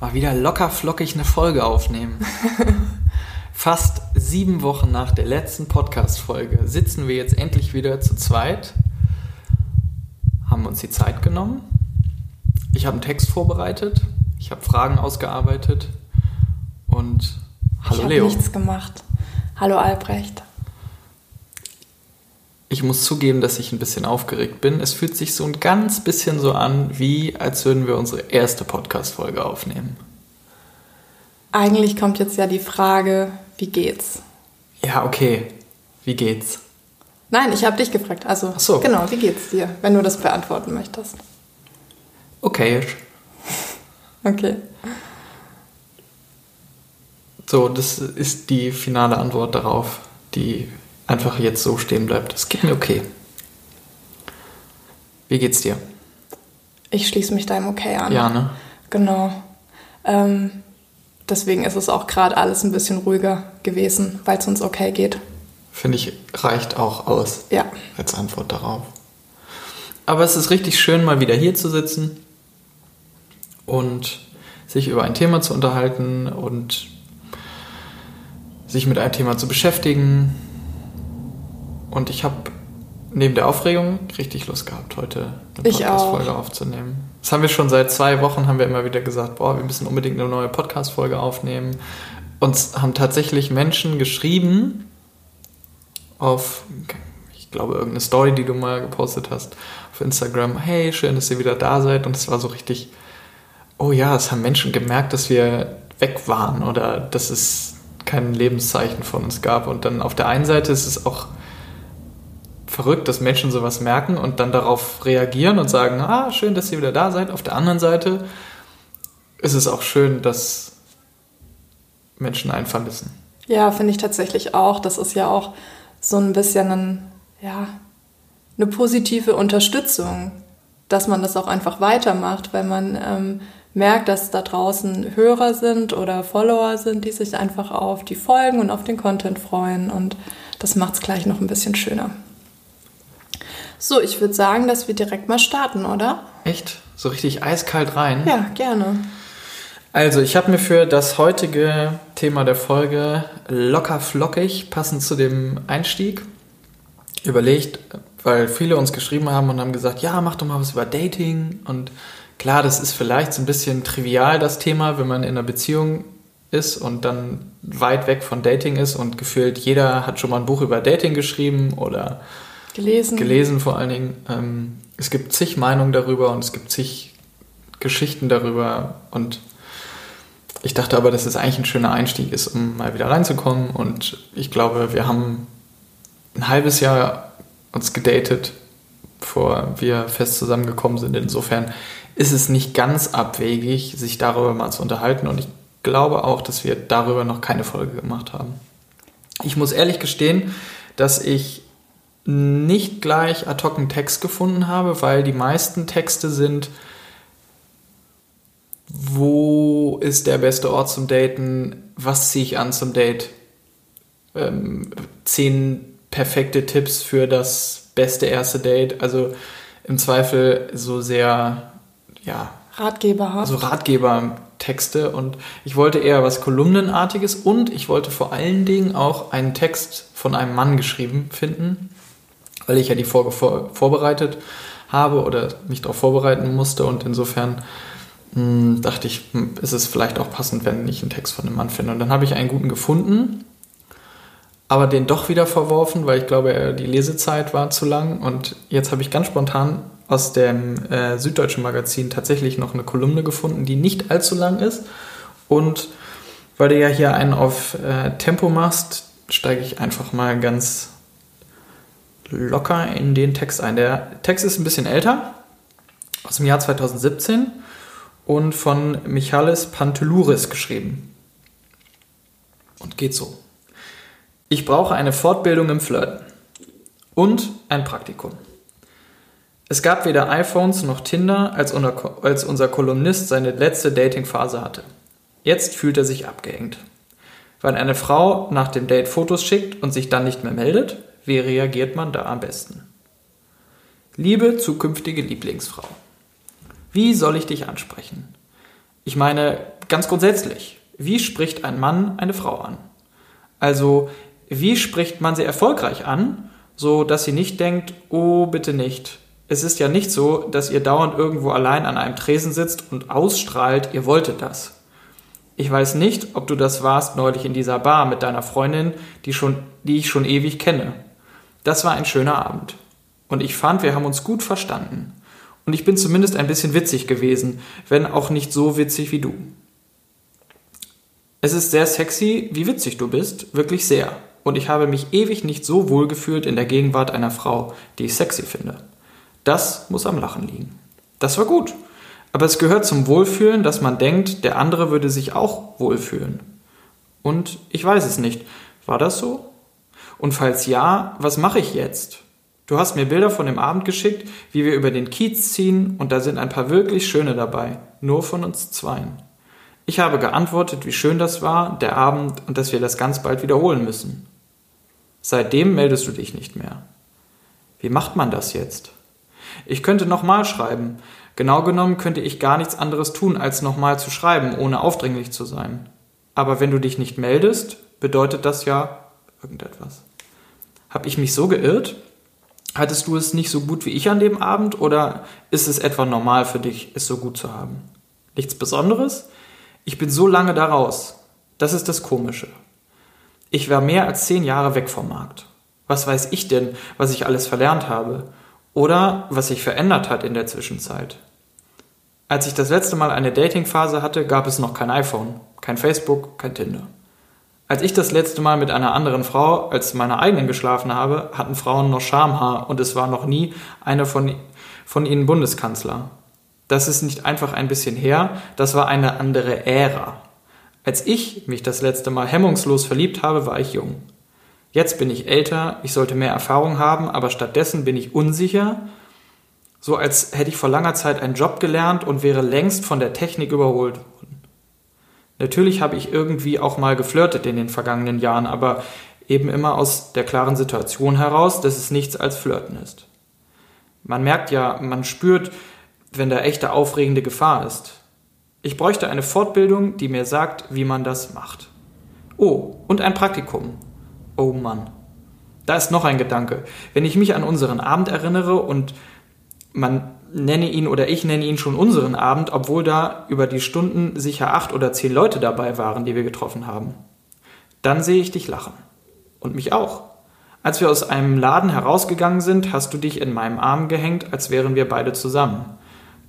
mal wieder locker flockig eine Folge aufnehmen. Fast sieben Wochen nach der letzten Podcast-Folge sitzen wir jetzt endlich wieder zu zweit, haben uns die Zeit genommen. Ich habe einen Text vorbereitet, ich habe Fragen ausgearbeitet und hallo ich Leo. Ich habe nichts gemacht. Hallo Albrecht. Ich muss zugeben, dass ich ein bisschen aufgeregt bin. Es fühlt sich so ein ganz bisschen so an, wie als würden wir unsere erste Podcast-Folge aufnehmen. Eigentlich kommt jetzt ja die Frage, wie geht's? Ja, okay. Wie geht's? Nein, ich habe dich gefragt. Also, Ach so. genau, wie geht's dir, wenn du das beantworten möchtest? Okay. Okay. So, das ist die finale Antwort darauf, die einfach jetzt so stehen bleibt. Es geht mir okay. Wie geht's dir? Ich schließe mich deinem Okay an. Ja, ne? Genau. Ähm, deswegen ist es auch gerade alles ein bisschen ruhiger gewesen, weil es uns okay geht. Finde ich, reicht auch aus Ja. als Antwort darauf. Aber es ist richtig schön, mal wieder hier zu sitzen und sich über ein Thema zu unterhalten und sich mit einem Thema zu beschäftigen. Und ich habe neben der Aufregung richtig Lust gehabt, heute eine. Podcast-Folge aufzunehmen. Das haben wir schon seit zwei Wochen, haben wir immer wieder gesagt, boah, wir müssen unbedingt eine neue Podcast-Folge aufnehmen. Uns haben tatsächlich Menschen geschrieben auf, ich glaube, irgendeine Story, die du mal gepostet hast auf Instagram. Hey, schön, dass ihr wieder da seid. Und es war so richtig, oh ja, es haben Menschen gemerkt, dass wir weg waren oder dass es kein Lebenszeichen von uns gab. Und dann auf der einen Seite ist es auch verrückt, dass Menschen sowas merken und dann darauf reagieren und sagen, ah, schön, dass ihr wieder da seid. Auf der anderen Seite ist es auch schön, dass Menschen einen vermissen. Ja, finde ich tatsächlich auch. Das ist ja auch so ein bisschen ein, ja, eine positive Unterstützung, dass man das auch einfach weitermacht, weil man ähm, merkt, dass da draußen Hörer sind oder Follower sind, die sich einfach auf die Folgen und auf den Content freuen. Und das macht es gleich noch ein bisschen schöner. So, ich würde sagen, dass wir direkt mal starten, oder? Echt? So richtig eiskalt rein? Ja, gerne. Also, ich habe mir für das heutige Thema der Folge locker flockig, passend zu dem Einstieg, überlegt, weil viele uns geschrieben haben und haben gesagt, ja, mach doch mal was über Dating. Und klar, das ist vielleicht so ein bisschen trivial, das Thema, wenn man in einer Beziehung ist und dann weit weg von Dating ist und gefühlt jeder hat schon mal ein Buch über Dating geschrieben oder Gelesen. gelesen vor allen Dingen. Ähm, es gibt zig Meinungen darüber und es gibt zig Geschichten darüber und ich dachte aber, dass es eigentlich ein schöner Einstieg ist, um mal wieder reinzukommen und ich glaube, wir haben ein halbes Jahr uns gedatet, bevor wir fest zusammengekommen sind. Insofern ist es nicht ganz abwegig, sich darüber mal zu unterhalten und ich glaube auch, dass wir darüber noch keine Folge gemacht haben. Ich muss ehrlich gestehen, dass ich nicht gleich ad hoc einen Text gefunden habe, weil die meisten Texte sind, wo ist der beste Ort zum Daten, was ziehe ich an zum Date, ähm, zehn perfekte Tipps für das beste erste Date, also im Zweifel so sehr, ja, Ratgeberhaft. also Ratgebertexte. Und ich wollte eher was Kolumnenartiges und ich wollte vor allen Dingen auch einen Text von einem Mann geschrieben finden, weil ich ja die Folge vor, vorbereitet habe oder mich darauf vorbereiten musste und insofern mh, dachte ich, hm, ist es vielleicht auch passend, wenn ich einen Text von einem Mann finde. Und dann habe ich einen guten gefunden, aber den doch wieder verworfen, weil ich glaube, äh, die Lesezeit war zu lang und jetzt habe ich ganz spontan aus dem äh, Süddeutschen Magazin tatsächlich noch eine Kolumne gefunden, die nicht allzu lang ist. Und weil du ja hier einen auf äh, Tempo machst, steige ich einfach mal ganz locker in den Text ein. Der Text ist ein bisschen älter, aus dem Jahr 2017 und von Michalis Pantelouris geschrieben. Und geht so. Ich brauche eine Fortbildung im Flirten und ein Praktikum. Es gab weder iPhones noch Tinder, als, unser, als unser Kolumnist seine letzte Datingphase hatte. Jetzt fühlt er sich abgehängt. Wenn eine Frau nach dem Date Fotos schickt und sich dann nicht mehr meldet, wie reagiert man da am besten? Liebe zukünftige Lieblingsfrau, wie soll ich dich ansprechen? Ich meine, ganz grundsätzlich, wie spricht ein Mann eine Frau an? Also, wie spricht man sie erfolgreich an, so dass sie nicht denkt, oh, bitte nicht. Es ist ja nicht so, dass ihr dauernd irgendwo allein an einem Tresen sitzt und ausstrahlt, ihr wolltet das. Ich weiß nicht, ob du das warst neulich in dieser Bar mit deiner Freundin, die, schon, die ich schon ewig kenne. Das war ein schöner Abend. Und ich fand, wir haben uns gut verstanden. Und ich bin zumindest ein bisschen witzig gewesen, wenn auch nicht so witzig wie du. Es ist sehr sexy, wie witzig du bist, wirklich sehr. Und ich habe mich ewig nicht so wohl gefühlt in der Gegenwart einer Frau, die ich sexy finde. Das muss am Lachen liegen. Das war gut. Aber es gehört zum Wohlfühlen, dass man denkt, der andere würde sich auch wohlfühlen. Und ich weiß es nicht. War das so? Und falls ja, was mache ich jetzt? Du hast mir Bilder von dem Abend geschickt, wie wir über den Kiez ziehen, und da sind ein paar wirklich schöne dabei, nur von uns zweien. Ich habe geantwortet, wie schön das war, der Abend, und dass wir das ganz bald wiederholen müssen. Seitdem meldest du dich nicht mehr. Wie macht man das jetzt? Ich könnte nochmal schreiben. Genau genommen könnte ich gar nichts anderes tun, als nochmal zu schreiben, ohne aufdringlich zu sein. Aber wenn du dich nicht meldest, bedeutet das ja irgendetwas. Hab ich mich so geirrt? Hattest du es nicht so gut wie ich an dem Abend oder ist es etwa normal für dich, es so gut zu haben? Nichts Besonderes? Ich bin so lange da raus. Das ist das Komische. Ich war mehr als zehn Jahre weg vom Markt. Was weiß ich denn, was ich alles verlernt habe? Oder was sich verändert hat in der Zwischenzeit? Als ich das letzte Mal eine Datingphase hatte, gab es noch kein iPhone, kein Facebook, kein Tinder. Als ich das letzte Mal mit einer anderen Frau als meiner eigenen geschlafen habe, hatten Frauen noch Schamhaar und es war noch nie eine von, von ihnen Bundeskanzler. Das ist nicht einfach ein bisschen her, das war eine andere Ära. Als ich mich das letzte Mal hemmungslos verliebt habe, war ich jung. Jetzt bin ich älter, ich sollte mehr Erfahrung haben, aber stattdessen bin ich unsicher, so als hätte ich vor langer Zeit einen Job gelernt und wäre längst von der Technik überholt worden. Natürlich habe ich irgendwie auch mal geflirtet in den vergangenen Jahren, aber eben immer aus der klaren Situation heraus, dass es nichts als Flirten ist. Man merkt ja, man spürt, wenn da echte aufregende Gefahr ist. Ich bräuchte eine Fortbildung, die mir sagt, wie man das macht. Oh, und ein Praktikum. Oh Mann. Da ist noch ein Gedanke. Wenn ich mich an unseren Abend erinnere und man nenne ihn oder ich nenne ihn schon unseren Abend, obwohl da über die Stunden sicher acht oder zehn Leute dabei waren, die wir getroffen haben. Dann sehe ich dich lachen. Und mich auch. Als wir aus einem Laden herausgegangen sind, hast du dich in meinem Arm gehängt, als wären wir beide zusammen.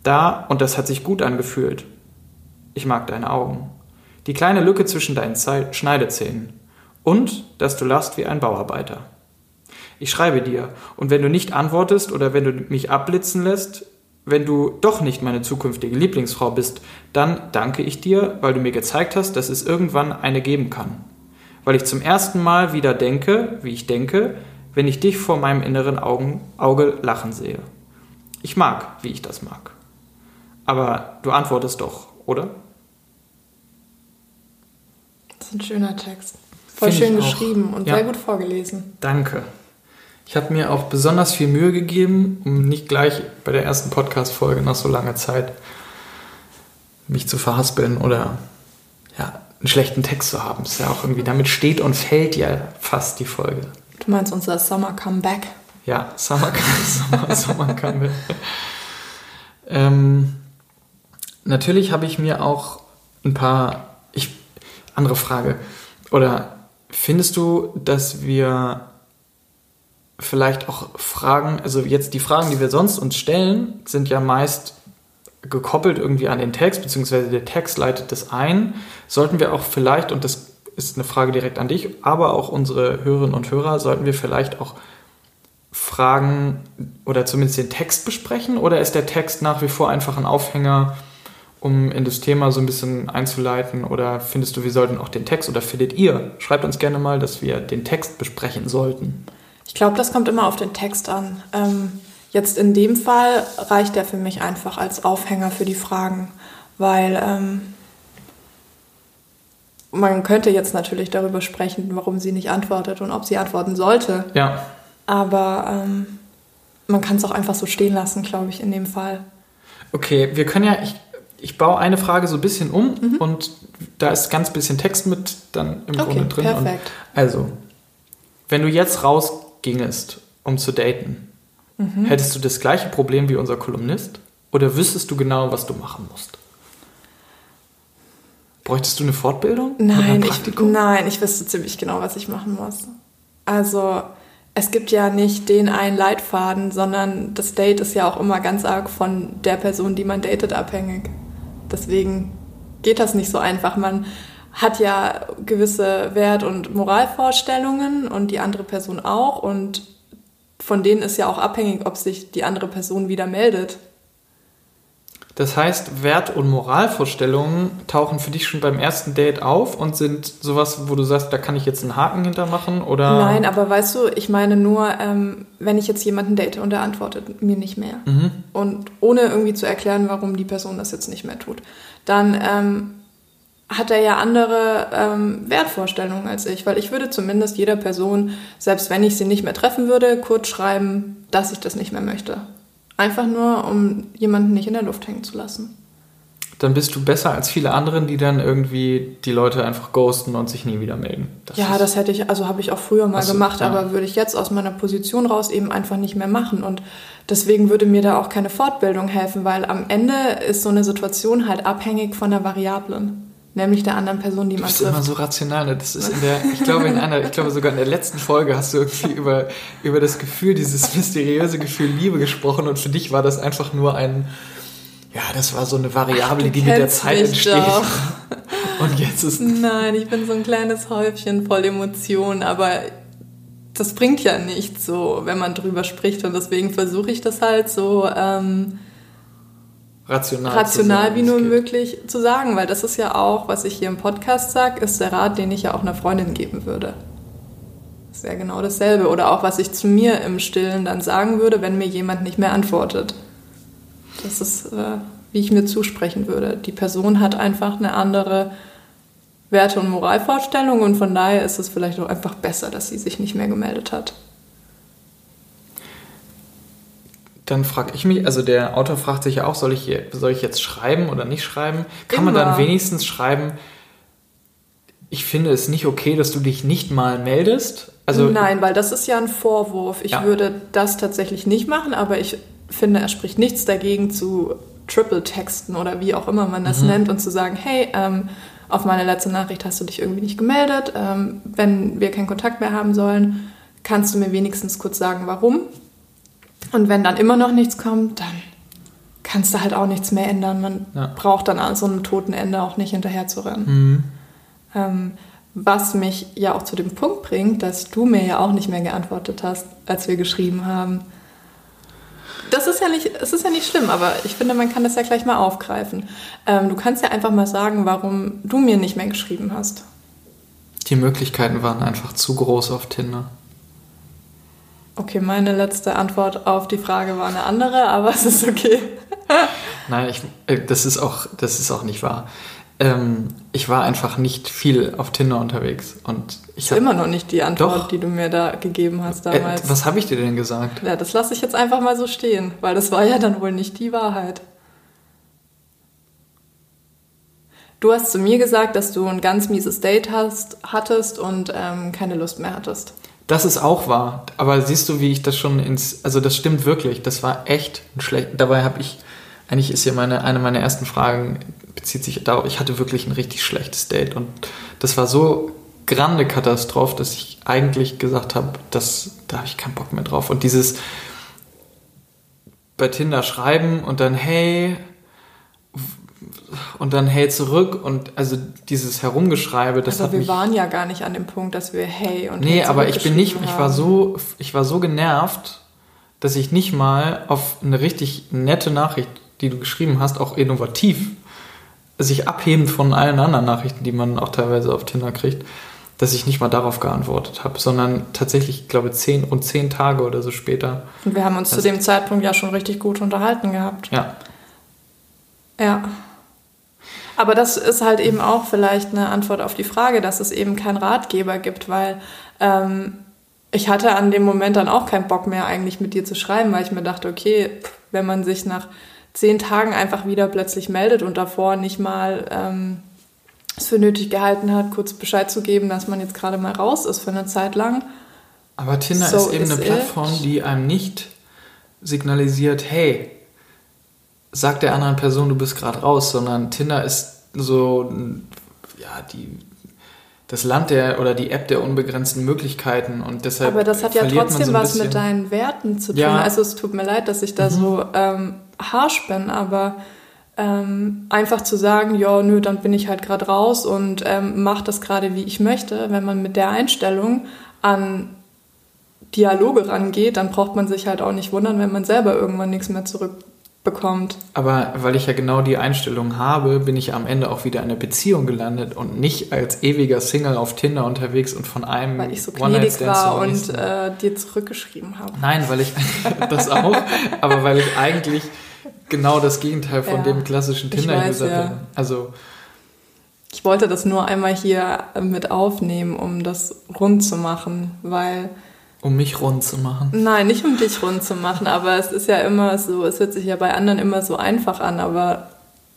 Da, und das hat sich gut angefühlt. Ich mag deine Augen. Die kleine Lücke zwischen deinen Schneidezähnen. Und, dass du lachst wie ein Bauarbeiter. Ich schreibe dir, und wenn du nicht antwortest oder wenn du mich abblitzen lässt, wenn du doch nicht meine zukünftige Lieblingsfrau bist, dann danke ich dir, weil du mir gezeigt hast, dass es irgendwann eine geben kann. Weil ich zum ersten Mal wieder denke, wie ich denke, wenn ich dich vor meinem inneren Augen, Auge lachen sehe. Ich mag, wie ich das mag. Aber du antwortest doch, oder? Das ist ein schöner Text. Voll Find schön geschrieben und ja. sehr gut vorgelesen. Danke. Ich habe mir auch besonders viel Mühe gegeben, um nicht gleich bei der ersten Podcast-Folge nach so langer Zeit mich zu verhaspeln oder ja, einen schlechten Text zu haben. ist ja auch irgendwie, damit steht und fällt ja fast die Folge. Du meinst unser Summer Comeback? Ja, Summer, Summer, Summer Comeback. ähm, natürlich habe ich mir auch ein paar, ich, andere Frage, oder findest du, dass wir vielleicht auch Fragen, also jetzt die Fragen, die wir sonst uns stellen, sind ja meist gekoppelt irgendwie an den Text, beziehungsweise der Text leitet das ein. Sollten wir auch vielleicht, und das ist eine Frage direkt an dich, aber auch unsere Hörerinnen und Hörer, sollten wir vielleicht auch Fragen oder zumindest den Text besprechen? Oder ist der Text nach wie vor einfach ein Aufhänger, um in das Thema so ein bisschen einzuleiten? Oder findest du, wir sollten auch den Text oder findet ihr? Schreibt uns gerne mal, dass wir den Text besprechen sollten. Ich glaube, das kommt immer auf den Text an. Ähm, jetzt in dem Fall reicht der für mich einfach als Aufhänger für die Fragen, weil ähm, man könnte jetzt natürlich darüber sprechen, warum sie nicht antwortet und ob sie antworten sollte. Ja. Aber ähm, man kann es auch einfach so stehen lassen, glaube ich, in dem Fall. Okay, wir können ja, ich, ich baue eine Frage so ein bisschen um mhm. und da ist ganz bisschen Text mit dann im okay, Grunde drin. Perfekt. Und also, wenn du jetzt rausgingest, um zu daten, mhm. hättest du das gleiche Problem wie unser Kolumnist? Oder wüsstest du genau, was du machen musst? Bräuchtest du eine Fortbildung? Nein, ich, nein, ich wüsste ziemlich genau, was ich machen muss. Also es gibt ja nicht den einen Leitfaden, sondern das Date ist ja auch immer ganz arg von der Person, die man datet, abhängig. Deswegen geht das nicht so einfach. Man hat ja gewisse Wert- und Moralvorstellungen und die andere Person auch und von denen ist ja auch abhängig, ob sich die andere Person wieder meldet. Das heißt, Wert- und Moralvorstellungen tauchen für dich schon beim ersten Date auf und sind sowas, wo du sagst, da kann ich jetzt einen Haken hintermachen oder? Nein, aber weißt du, ich meine nur, ähm, wenn ich jetzt jemanden date und er antwortet mir nicht mehr mhm. und ohne irgendwie zu erklären, warum die Person das jetzt nicht mehr tut, dann ähm, hat er ja andere ähm, Wertvorstellungen als ich, weil ich würde zumindest jeder Person, selbst wenn ich sie nicht mehr treffen würde, kurz schreiben, dass ich das nicht mehr möchte. Einfach nur, um jemanden nicht in der Luft hängen zu lassen. Dann bist du besser als viele anderen, die dann irgendwie die Leute einfach ghosten und sich nie wieder melden. Das ja, das hätte ich, also habe ich auch früher mal Achso, gemacht, ja. aber würde ich jetzt aus meiner Position raus eben einfach nicht mehr machen. Und deswegen würde mir da auch keine Fortbildung helfen, weil am Ende ist so eine Situation halt abhängig von der Variablen nämlich der anderen Person, die man trifft. Du bist immer so rational. Ne? Das ist in der, ich glaube in einer, ich glaube sogar in der letzten Folge hast du irgendwie über, über das Gefühl, dieses mysteriöse Gefühl Liebe gesprochen und für dich war das einfach nur ein, ja, das war so eine Variable, Ach, die mit der Zeit entsteht. Doch. Und jetzt ist. Nein, ich bin so ein kleines Häufchen voll Emotionen, aber das bringt ja nichts so, wenn man drüber spricht und deswegen versuche ich das halt so. Ähm, rational, rational wie nur möglich zu sagen, weil das ist ja auch, was ich hier im Podcast sage, ist der Rat, den ich ja auch einer Freundin geben würde. Das ist ja genau dasselbe. Oder auch, was ich zu mir im Stillen dann sagen würde, wenn mir jemand nicht mehr antwortet. Das ist, äh, wie ich mir zusprechen würde. Die Person hat einfach eine andere Werte- und Moralvorstellung und von daher ist es vielleicht auch einfach besser, dass sie sich nicht mehr gemeldet hat. Dann frage ich mich, also der Autor fragt sich ja auch, soll ich, hier, soll ich jetzt schreiben oder nicht schreiben? Kann Immer. man dann wenigstens schreiben, ich finde es nicht okay, dass du dich nicht mal meldest? Also, Nein, weil das ist ja ein Vorwurf. Ich ja. würde das tatsächlich nicht machen, aber ich finde, er spricht nichts dagegen zu Triple-Texten oder wie auch immer man das mhm. nennt und zu sagen, hey, ähm, auf meine letzte Nachricht hast du dich irgendwie nicht gemeldet. Ähm, wenn wir keinen Kontakt mehr haben sollen, kannst du mir wenigstens kurz sagen, warum. Und wenn dann immer noch nichts kommt, dann kannst du halt auch nichts mehr ändern. Man ja. braucht dann an so einem toten Ende auch nicht hinterher zu rennen. Mhm. Ähm, was mich ja auch zu dem Punkt bringt, dass du mir ja auch nicht mehr geantwortet hast, als wir geschrieben haben. Das ist ja nicht, es ist ja nicht schlimm, aber ich finde, man kann das ja gleich mal aufgreifen. Ähm, du kannst ja einfach mal sagen, warum du mir nicht mehr geschrieben hast. Die Möglichkeiten waren einfach zu groß auf Tinder. Okay, meine letzte Antwort auf die Frage war eine andere, aber es ist okay. Nein, ich, äh, das, ist auch, das ist auch nicht wahr. Ähm, ich war einfach nicht viel auf Tinder unterwegs. Und ich das ist immer noch nicht die Antwort, doch, die du mir da gegeben hast äh, damals. Äh, was habe ich dir denn gesagt? Ja, das lasse ich jetzt einfach mal so stehen, weil das war ja dann wohl nicht die Wahrheit. Du hast zu mir gesagt, dass du ein ganz mieses Date hast, hattest und ähm, keine Lust mehr hattest. Das ist auch wahr. Aber siehst du, wie ich das schon ins. Also, das stimmt wirklich. Das war echt schlecht. Dabei habe ich. Eigentlich ist ja meine, eine meiner ersten Fragen bezieht sich darauf, ich hatte wirklich ein richtig schlechtes Date. Und das war so grande Katastrophe, dass ich eigentlich gesagt habe, da habe ich keinen Bock mehr drauf. Und dieses bei Tinder schreiben und dann, hey, und dann hey zurück und also dieses Herumgeschreibe, das also hat wir mich, waren ja gar nicht an dem Punkt, dass wir hey und Nee, hey aber ich bin nicht, haben. ich war so, ich war so genervt, dass ich nicht mal auf eine richtig nette Nachricht, die du geschrieben hast, auch innovativ, sich abhebend von allen anderen Nachrichten, die man auch teilweise auf Tinder kriegt, dass ich nicht mal darauf geantwortet habe, sondern tatsächlich, ich glaube, zehn und zehn Tage oder so später. Und wir haben uns zu dem Zeitpunkt ja schon richtig gut unterhalten gehabt. Ja. Ja. Aber das ist halt eben auch vielleicht eine Antwort auf die Frage, dass es eben keinen Ratgeber gibt, weil ähm, ich hatte an dem Moment dann auch keinen Bock mehr eigentlich mit dir zu schreiben, weil ich mir dachte, okay, wenn man sich nach zehn Tagen einfach wieder plötzlich meldet und davor nicht mal ähm, es für nötig gehalten hat, kurz Bescheid zu geben, dass man jetzt gerade mal raus ist für eine Zeit lang. Aber Tinder so ist eben eine Plattform, die einem nicht signalisiert, hey, sag der anderen Person, du bist gerade raus, sondern Tinder ist so, ja, die, das Land der oder die App der unbegrenzten Möglichkeiten und deshalb. Aber das hat ja trotzdem so was mit deinen Werten zu tun. Ja. Also es tut mir leid, dass ich da mhm. so ähm, harsh bin, aber ähm, einfach zu sagen, ja, nö, dann bin ich halt gerade raus und ähm, mache das gerade, wie ich möchte, wenn man mit der Einstellung an Dialoge rangeht, dann braucht man sich halt auch nicht wundern, wenn man selber irgendwann nichts mehr zurückbekommt. Aber weil ich ja genau die Einstellung habe, bin ich am Ende auch wieder in einer Beziehung gelandet und nicht als ewiger Single auf Tinder unterwegs und von einem Weil ich so gnädig war und äh, dir zurückgeschrieben habe. Nein, weil ich das auch, aber weil ich eigentlich genau das Gegenteil von ja, dem klassischen Tinder-User ja. bin. Also ich wollte das nur einmal hier mit aufnehmen, um das rund zu machen, weil um mich rund zu machen. Nein, nicht um dich rund zu machen, aber es ist ja immer so, es hört sich ja bei anderen immer so einfach an, aber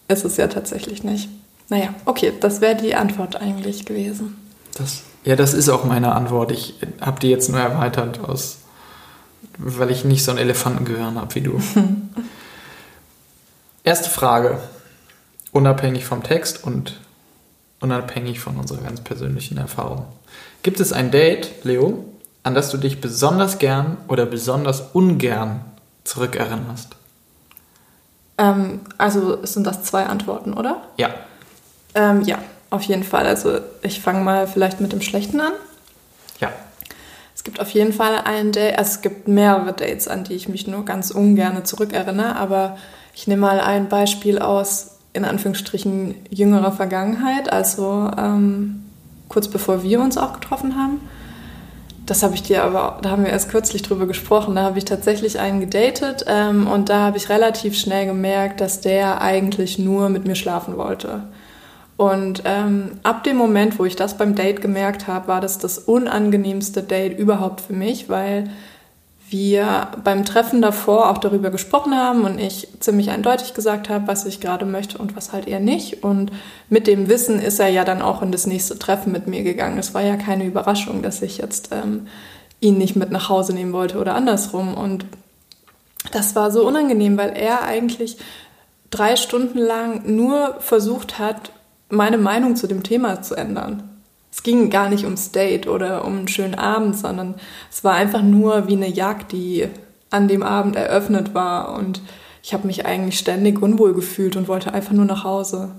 ist es ja tatsächlich nicht. Naja, okay, das wäre die Antwort eigentlich gewesen. Das, ja, das ist auch meine Antwort. Ich habe die jetzt nur erweitert, aus, weil ich nicht so ein Elefantengehirn habe wie du. Erste Frage, unabhängig vom Text und unabhängig von unserer ganz persönlichen Erfahrung. Gibt es ein Date, Leo, an das du dich besonders gern oder besonders ungern zurückerinnerst? Ähm, also sind das zwei Antworten, oder? Ja. Ähm, ja, auf jeden Fall. Also ich fange mal vielleicht mit dem Schlechten an. Ja. Es gibt auf jeden Fall ein Date, also es gibt mehrere Dates, an die ich mich nur ganz ungern zurückerinnere, aber ich nehme mal ein Beispiel aus, in Anführungsstrichen, jüngerer Vergangenheit, also ähm, kurz bevor wir uns auch getroffen haben das habe ich dir aber, da haben wir erst kürzlich drüber gesprochen, da habe ich tatsächlich einen gedatet ähm, und da habe ich relativ schnell gemerkt, dass der eigentlich nur mit mir schlafen wollte. Und ähm, ab dem Moment, wo ich das beim Date gemerkt habe, war das das unangenehmste Date überhaupt für mich, weil wir beim Treffen davor auch darüber gesprochen haben und ich ziemlich eindeutig gesagt habe, was ich gerade möchte und was halt eher nicht. Und mit dem Wissen ist er ja dann auch in das nächste Treffen mit mir gegangen. Es war ja keine Überraschung, dass ich jetzt ähm, ihn nicht mit nach Hause nehmen wollte oder andersrum. Und das war so unangenehm, weil er eigentlich drei Stunden lang nur versucht hat, meine Meinung zu dem Thema zu ändern es ging gar nicht ums Date oder um einen schönen Abend, sondern es war einfach nur wie eine Jagd, die an dem Abend eröffnet war. Und ich habe mich eigentlich ständig unwohl gefühlt und wollte einfach nur nach Hause.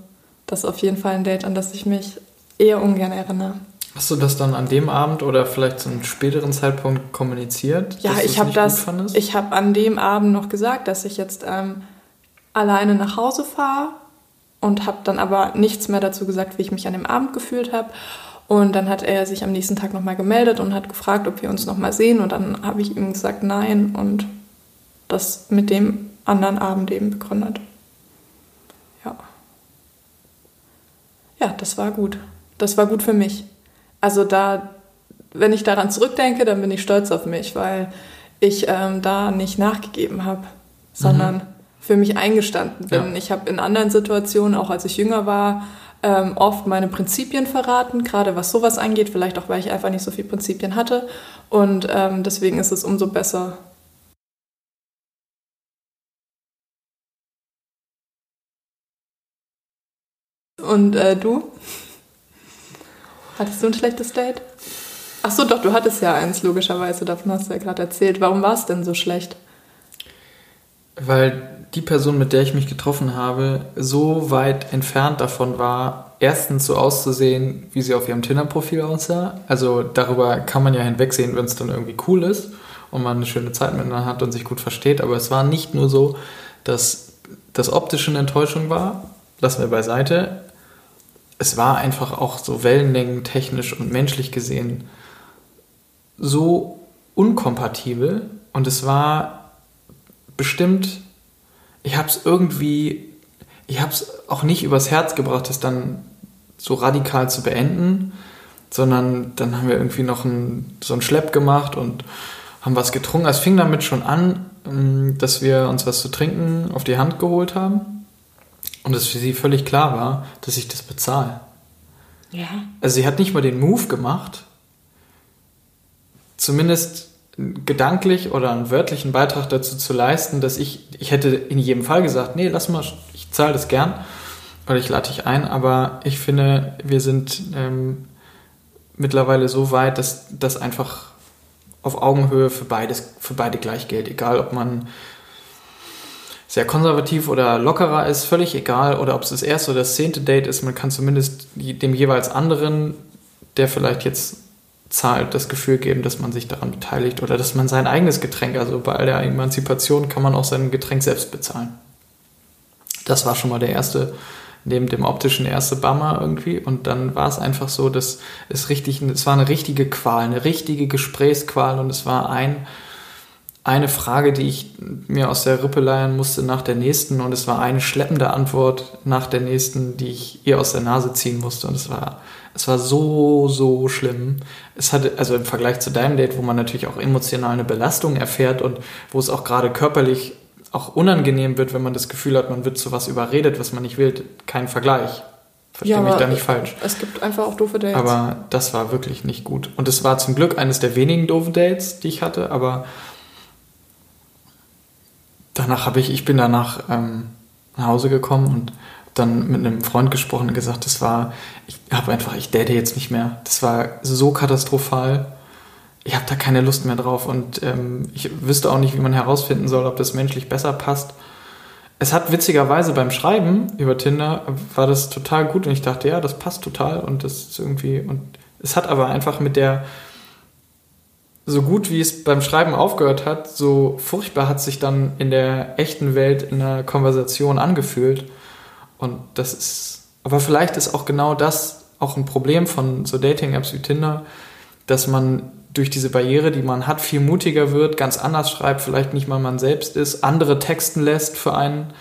Das ist auf jeden Fall ein Date, an das ich mich eher ungern erinnere. Hast du das dann an dem Abend oder vielleicht zu einem späteren Zeitpunkt kommuniziert? Ja, ich habe das. Ich habe an dem Abend noch gesagt, dass ich jetzt ähm, alleine nach Hause fahre und habe dann aber nichts mehr dazu gesagt, wie ich mich an dem Abend gefühlt habe. Und dann hat er sich am nächsten Tag nochmal gemeldet und hat gefragt, ob wir uns nochmal sehen. Und dann habe ich ihm gesagt, nein. Und das mit dem anderen Abend eben begründet. Ja. Ja, das war gut. Das war gut für mich. Also da, wenn ich daran zurückdenke, dann bin ich stolz auf mich, weil ich ähm, da nicht nachgegeben habe, sondern mhm. für mich eingestanden bin. Ja. Ich habe in anderen Situationen, auch als ich jünger war, ähm, oft meine Prinzipien verraten, gerade was sowas angeht, vielleicht auch, weil ich einfach nicht so viele Prinzipien hatte. Und ähm, deswegen ist es umso besser. Und äh, du? Hattest du ein schlechtes Date? Ach so, doch, du hattest ja eins, logischerweise. Davon hast du ja gerade erzählt. Warum war es denn so schlecht? Weil die Person, mit der ich mich getroffen habe, so weit entfernt davon war, erstens so auszusehen, wie sie auf ihrem Tinder-Profil aussah. Also darüber kann man ja hinwegsehen, wenn es dann irgendwie cool ist und man eine schöne Zeit miteinander hat und sich gut versteht. Aber es war nicht nur so, dass das optische eine Enttäuschung war, lassen wir beiseite. Es war einfach auch so Wellenlängen technisch und menschlich gesehen so unkompatibel und es war bestimmt ich habe es irgendwie, ich habe es auch nicht übers Herz gebracht, das dann so radikal zu beenden, sondern dann haben wir irgendwie noch ein, so einen Schlepp gemacht und haben was getrunken. Es fing damit schon an, ähm, dass wir uns was zu trinken auf die Hand geholt haben und es für sie völlig klar war, dass ich das bezahle. Ja. Also sie hat nicht mal den Move gemacht, zumindest gedanklich oder einen wörtlichen Beitrag dazu zu leisten, dass ich, ich hätte in jedem Fall gesagt, nee, lass mal, ich zahle das gern oder ich lade dich ein, aber ich finde, wir sind ähm, mittlerweile so weit, dass das einfach auf Augenhöhe für beides, für beide gleich gilt. Egal, ob man sehr konservativ oder lockerer ist, völlig egal. Oder ob es das erste oder das zehnte Date ist, man kann zumindest dem jeweils anderen, der vielleicht jetzt zahlt, das Gefühl geben, dass man sich daran beteiligt oder dass man sein eigenes Getränk, also bei all der Emanzipation kann man auch sein Getränk selbst bezahlen. Das war schon mal der erste neben dem optischen erste Bummer irgendwie. Und dann war es einfach so, dass es richtig, es war eine richtige Qual, eine richtige Gesprächsqual und es war ein, eine Frage, die ich mir aus der Rippe leiern musste nach der nächsten und es war eine schleppende Antwort nach der nächsten, die ich ihr aus der Nase ziehen musste und es war, es war so, so schlimm. Es hatte, also im Vergleich zu deinem Date, wo man natürlich auch emotional eine Belastung erfährt und wo es auch gerade körperlich auch unangenehm wird, wenn man das Gefühl hat, man wird zu was überredet, was man nicht will. Kein Vergleich. Verstehe ja, mich da nicht falsch. Es gibt einfach auch doofe Dates. Aber das war wirklich nicht gut. Und es war zum Glück eines der wenigen doofen Dates, die ich hatte, aber danach habe ich, ich bin danach ähm, nach Hause gekommen und dann mit einem Freund gesprochen und gesagt, das war, ich habe einfach, ich date jetzt nicht mehr. Das war so katastrophal ich habe da keine Lust mehr drauf und ähm, ich wüsste auch nicht, wie man herausfinden soll, ob das menschlich besser passt. Es hat witzigerweise beim Schreiben über Tinder war das total gut und ich dachte, ja, das passt total und das ist irgendwie und es hat aber einfach mit der so gut wie es beim Schreiben aufgehört hat, so furchtbar hat sich dann in der echten Welt in der Konversation angefühlt und das ist aber vielleicht ist auch genau das auch ein Problem von so Dating Apps wie Tinder, dass man durch diese Barriere, die man hat, viel mutiger wird, ganz anders schreibt, vielleicht nicht mal man selbst ist, andere texten lässt für einen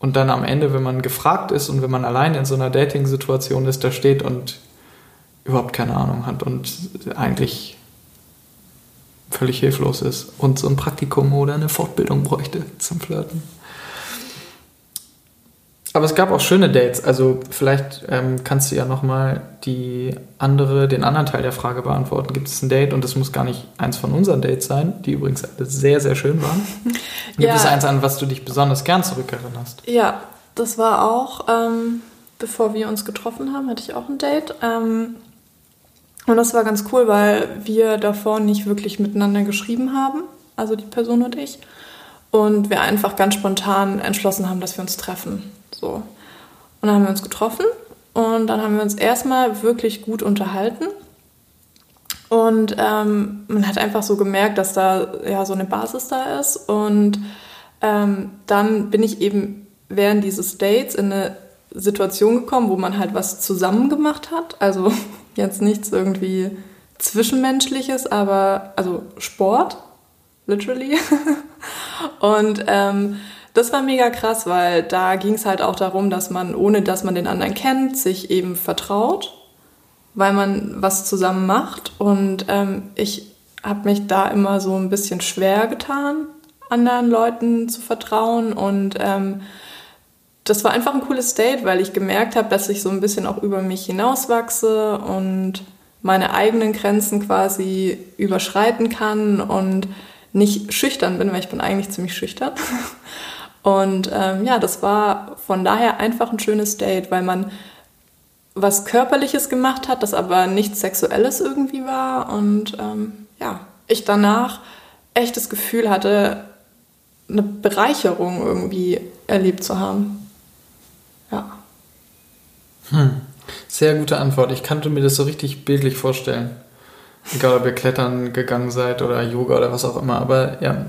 und dann am Ende, wenn man gefragt ist und wenn man allein in so einer Dating-Situation ist, da steht und überhaupt keine Ahnung hat und eigentlich völlig hilflos ist und so ein Praktikum oder eine Fortbildung bräuchte zum Flirten. Aber es gab auch schöne Dates. Also vielleicht ähm, kannst du ja nochmal die andere, den anderen Teil der Frage beantworten. Gibt es ein Date und das muss gar nicht eins von unseren Dates sein, die übrigens alle sehr, sehr schön waren. Gibt ja. es eins an, was du dich besonders gern zurückerinnerst? Ja, das war auch, ähm, bevor wir uns getroffen haben, hatte ich auch ein Date. Ähm, und das war ganz cool, weil wir davor nicht wirklich miteinander geschrieben haben, also die Person und ich. Und wir einfach ganz spontan entschlossen haben, dass wir uns treffen. So. Und dann haben wir uns getroffen und dann haben wir uns erstmal wirklich gut unterhalten. Und ähm, man hat einfach so gemerkt, dass da ja so eine Basis da ist. Und ähm, dann bin ich eben während dieses Dates in eine Situation gekommen, wo man halt was zusammen gemacht hat. Also jetzt nichts irgendwie Zwischenmenschliches, aber also Sport, literally. Und ähm, das war mega krass, weil da ging es halt auch darum, dass man, ohne dass man den anderen kennt, sich eben vertraut, weil man was zusammen macht. Und ähm, ich habe mich da immer so ein bisschen schwer getan, anderen Leuten zu vertrauen. Und ähm, das war einfach ein cooles Date, weil ich gemerkt habe, dass ich so ein bisschen auch über mich hinauswachse und meine eigenen Grenzen quasi überschreiten kann und nicht schüchtern bin, weil ich bin eigentlich ziemlich schüchtern. Und ähm, ja, das war von daher einfach ein schönes Date, weil man was Körperliches gemacht hat, das aber nichts Sexuelles irgendwie war. Und ähm, ja, ich danach echt das Gefühl hatte, eine Bereicherung irgendwie erlebt zu haben. Ja. Hm. Sehr gute Antwort. Ich kannte mir das so richtig bildlich vorstellen. Egal, ob ihr klettern gegangen seid oder Yoga oder was auch immer. Aber ja,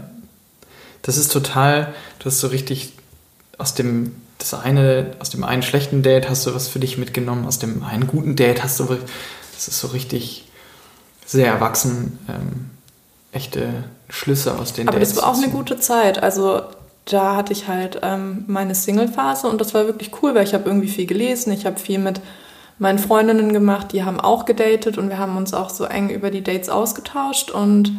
das ist total, du hast so richtig aus dem, das eine, aus dem einen schlechten Date hast du was für dich mitgenommen, aus dem einen guten Date hast du, das ist so richtig sehr erwachsen, ähm, echte Schlüsse aus den Aber Dates. Aber das war auch eine gute Zeit, also da hatte ich halt ähm, meine Single-Phase und das war wirklich cool, weil ich habe irgendwie viel gelesen, ich habe viel mit meinen Freundinnen gemacht, die haben auch gedatet und wir haben uns auch so eng über die Dates ausgetauscht und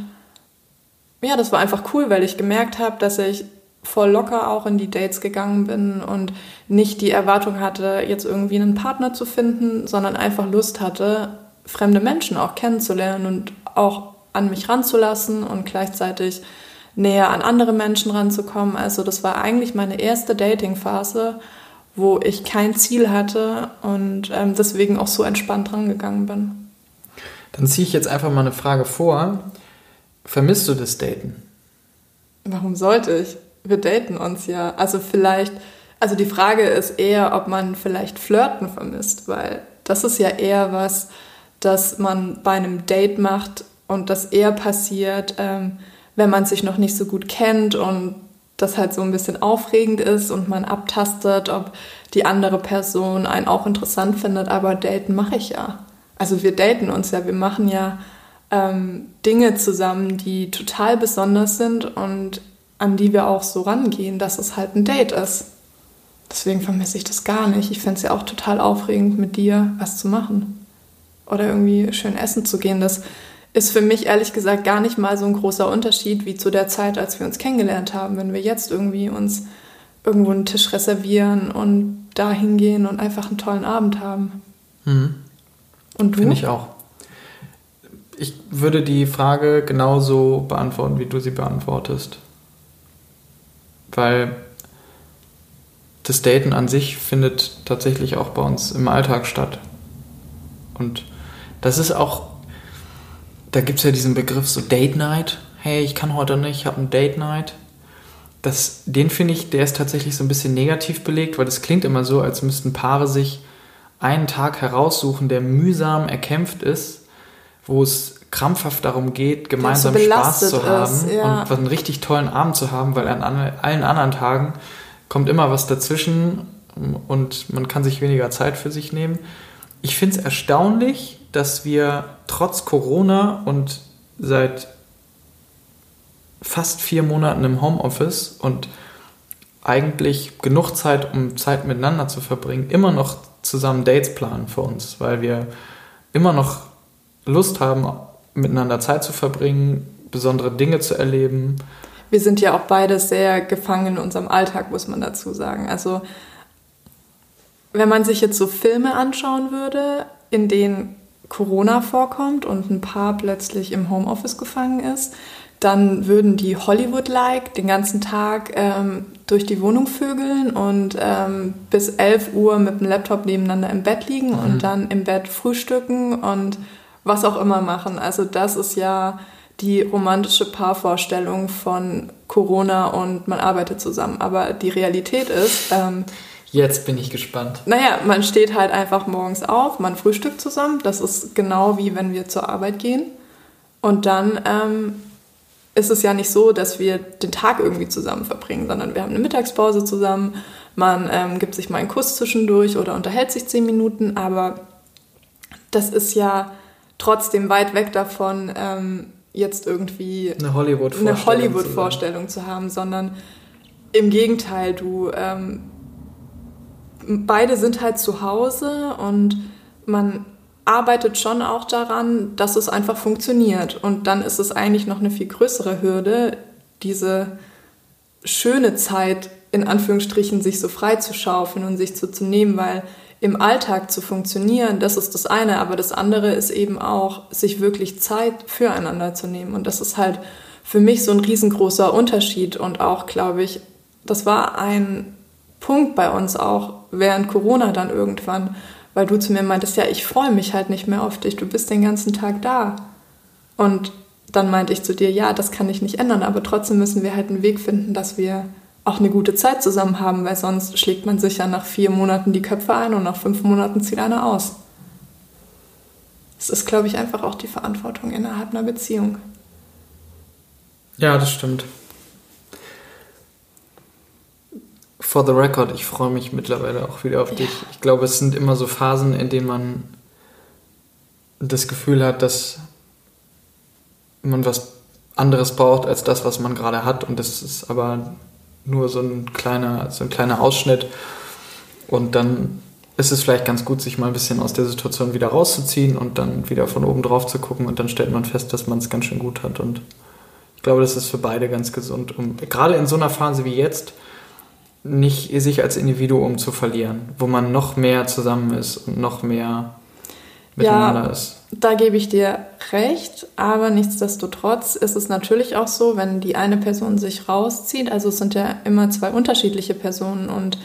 ja, das war einfach cool, weil ich gemerkt habe, dass ich voll locker auch in die Dates gegangen bin und nicht die Erwartung hatte, jetzt irgendwie einen Partner zu finden, sondern einfach Lust hatte, fremde Menschen auch kennenzulernen und auch an mich ranzulassen und gleichzeitig näher an andere Menschen ranzukommen. Also das war eigentlich meine erste Dating-Phase, wo ich kein Ziel hatte und ähm, deswegen auch so entspannt rangegangen bin. Dann ziehe ich jetzt einfach mal eine Frage vor. Vermisst du das Daten? Warum sollte ich? Wir daten uns ja. Also vielleicht, also die Frage ist eher, ob man vielleicht Flirten vermisst, weil das ist ja eher was, das man bei einem Date macht und das eher passiert, ähm, wenn man sich noch nicht so gut kennt und das halt so ein bisschen aufregend ist und man abtastet, ob die andere Person einen auch interessant findet. Aber daten mache ich ja. Also wir daten uns ja, wir machen ja ähm, Dinge zusammen, die total besonders sind und an die wir auch so rangehen, dass es halt ein Date ist. Deswegen vermisse ich das gar nicht. Ich fände es ja auch total aufregend, mit dir was zu machen. Oder irgendwie schön essen zu gehen. Das ist für mich ehrlich gesagt gar nicht mal so ein großer Unterschied wie zu der Zeit, als wir uns kennengelernt haben. Wenn wir jetzt irgendwie uns irgendwo einen Tisch reservieren und da hingehen und einfach einen tollen Abend haben. Mhm. Und du? Finde ich auch. Ich würde die Frage genauso beantworten, wie du sie beantwortest. Weil das Daten an sich findet tatsächlich auch bei uns im Alltag statt. Und das ist auch da gibt es ja diesen Begriff so Date Night. Hey, ich kann heute nicht, ich habe ein Date Night. Das, den finde ich, der ist tatsächlich so ein bisschen negativ belegt, weil das klingt immer so, als müssten Paare sich einen Tag heraussuchen, der mühsam erkämpft ist, wo es krampfhaft darum geht, gemeinsam so Spaß zu haben ist, ja. und einen richtig tollen Abend zu haben, weil an allen anderen Tagen kommt immer was dazwischen und man kann sich weniger Zeit für sich nehmen. Ich finde es erstaunlich, dass wir trotz Corona und seit fast vier Monaten im Homeoffice und eigentlich genug Zeit, um Zeit miteinander zu verbringen, immer noch zusammen Dates planen für uns, weil wir immer noch Lust haben, miteinander Zeit zu verbringen, besondere Dinge zu erleben. Wir sind ja auch beide sehr gefangen in unserem Alltag, muss man dazu sagen. Also wenn man sich jetzt so Filme anschauen würde, in denen Corona vorkommt und ein Paar plötzlich im Homeoffice gefangen ist, dann würden die Hollywood-like den ganzen Tag ähm, durch die Wohnung vögeln und ähm, bis 11 Uhr mit dem Laptop nebeneinander im Bett liegen mhm. und dann im Bett frühstücken und was auch immer machen. Also das ist ja die romantische Paarvorstellung von Corona und man arbeitet zusammen. Aber die Realität ist, ähm, Jetzt bin ich gespannt. Naja, man steht halt einfach morgens auf, man frühstückt zusammen. Das ist genau wie wenn wir zur Arbeit gehen. Und dann ähm, ist es ja nicht so, dass wir den Tag irgendwie zusammen verbringen, sondern wir haben eine Mittagspause zusammen. Man ähm, gibt sich mal einen Kuss zwischendurch oder unterhält sich zehn Minuten. Aber das ist ja trotzdem weit weg davon, ähm, jetzt irgendwie eine Hollywood-Vorstellung Hollywood zu, zu haben, sondern im Gegenteil, du ähm, beide sind halt zu Hause und man arbeitet schon auch daran, dass es einfach funktioniert. Und dann ist es eigentlich noch eine viel größere Hürde, diese schöne Zeit in Anführungsstrichen sich so frei zu schaufeln und sich so zu nehmen, weil im Alltag zu funktionieren, das ist das eine, aber das andere ist eben auch, sich wirklich Zeit füreinander zu nehmen. Und das ist halt für mich so ein riesengroßer Unterschied und auch, glaube ich, das war ein Punkt bei uns auch während Corona dann irgendwann, weil du zu mir meintest, ja, ich freue mich halt nicht mehr auf dich, du bist den ganzen Tag da. Und dann meinte ich zu dir, ja, das kann ich nicht ändern, aber trotzdem müssen wir halt einen Weg finden, dass wir auch eine gute Zeit zusammen haben, weil sonst schlägt man sich ja nach vier Monaten die Köpfe ein und nach fünf Monaten zieht einer aus. Es ist, glaube ich, einfach auch die Verantwortung innerhalb einer Beziehung. Ja, das stimmt. For the record, ich freue mich mittlerweile auch wieder auf ja. dich. Ich glaube, es sind immer so Phasen, in denen man das Gefühl hat, dass man was anderes braucht als das, was man gerade hat. Und das ist aber nur so ein kleiner, so ein kleiner Ausschnitt. Und dann ist es vielleicht ganz gut, sich mal ein bisschen aus der Situation wieder rauszuziehen und dann wieder von oben drauf zu gucken. Und dann stellt man fest, dass man es ganz schön gut hat. Und glaube, das ist für beide ganz gesund, um gerade in so einer Phase wie jetzt nicht sich als Individuum zu verlieren, wo man noch mehr zusammen ist und noch mehr miteinander ja, ist. Da gebe ich dir recht, aber nichtsdestotrotz ist es natürlich auch so, wenn die eine Person sich rauszieht, also es sind ja immer zwei unterschiedliche Personen und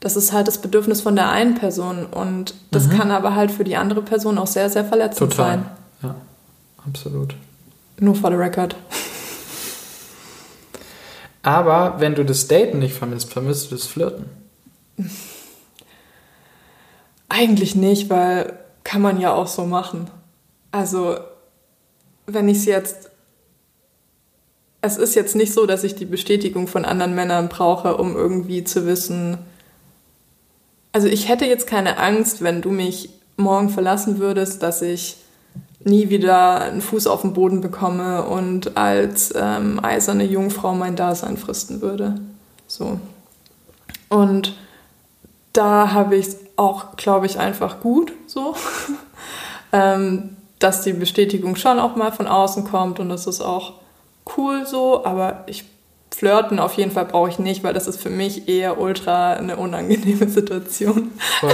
das ist halt das Bedürfnis von der einen Person und das mhm. kann aber halt für die andere Person auch sehr, sehr verletzend Total. sein. Ja, absolut. Nur for the record. Aber wenn du das Daten nicht vermisst, vermisst du das Flirten? Eigentlich nicht, weil kann man ja auch so machen. Also, wenn ich es jetzt. Es ist jetzt nicht so, dass ich die Bestätigung von anderen Männern brauche, um irgendwie zu wissen. Also, ich hätte jetzt keine Angst, wenn du mich morgen verlassen würdest, dass ich nie wieder einen Fuß auf den Boden bekomme und als ähm, eiserne Jungfrau mein Dasein fristen würde. So. Und da habe ich es auch, glaube ich, einfach gut so. ähm, dass die Bestätigung schon auch mal von außen kommt und das ist auch cool so, aber ich flirten auf jeden Fall brauche ich nicht, weil das ist für mich eher ultra eine unangenehme Situation.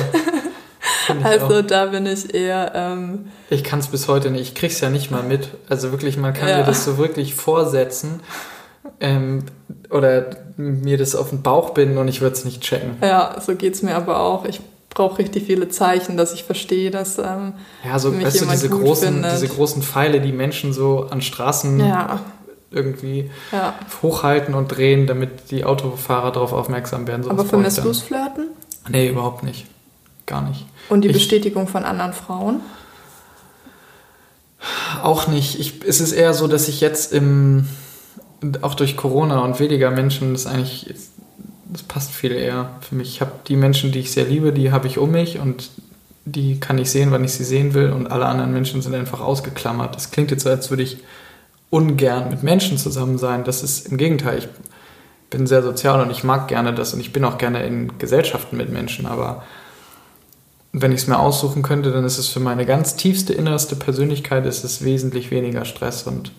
Also da bin ich eher. Ähm, ich kann es bis heute nicht. Ich krieg's ja nicht mal mit. Also wirklich, man kann ja. mir das so wirklich vorsetzen ähm, oder mir das auf den Bauch binden und ich würde es nicht checken. Ja, so geht es mir aber auch. Ich brauche richtig viele Zeichen, dass ich verstehe, dass ähm, ja, so mich weißt du, diese großen, diese großen Pfeile, die Menschen so an Straßen ja. irgendwie ja. hochhalten und drehen, damit die Autofahrer darauf aufmerksam werden. Aber vermisst du es Flirten? Nee, überhaupt nicht. Gar nicht. Und die ich, Bestätigung von anderen Frauen? Auch nicht. Ich, es ist eher so, dass ich jetzt im, auch durch Corona und weniger Menschen, das eigentlich, das passt viel eher für mich. Ich habe die Menschen, die ich sehr liebe, die habe ich um mich und die kann ich sehen, wann ich sie sehen will und alle anderen Menschen sind einfach ausgeklammert. Das klingt jetzt so, als würde ich ungern mit Menschen zusammen sein. Das ist im Gegenteil. Ich bin sehr sozial und ich mag gerne das und ich bin auch gerne in Gesellschaften mit Menschen, aber wenn ich es mir aussuchen könnte, dann ist es für meine ganz tiefste innerste Persönlichkeit ist es wesentlich weniger Stress und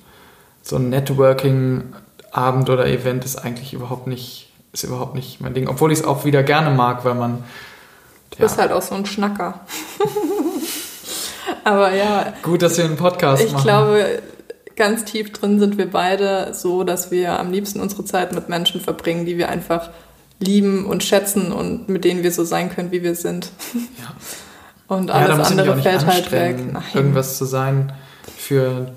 so ein Networking-Abend oder Event ist eigentlich überhaupt nicht, ist überhaupt nicht mein Ding. Obwohl ich es auch wieder gerne mag, weil man. Du ja. bist halt auch so ein Schnacker. Aber ja. Gut, dass wir einen Podcast ich machen. Ich glaube, ganz tief drin sind wir beide so, dass wir am liebsten unsere Zeit mit Menschen verbringen, die wir einfach lieben und schätzen und mit denen wir so sein können, wie wir sind. Ja. Und alles ja, andere fällt halt weg. Nein. Irgendwas zu sein für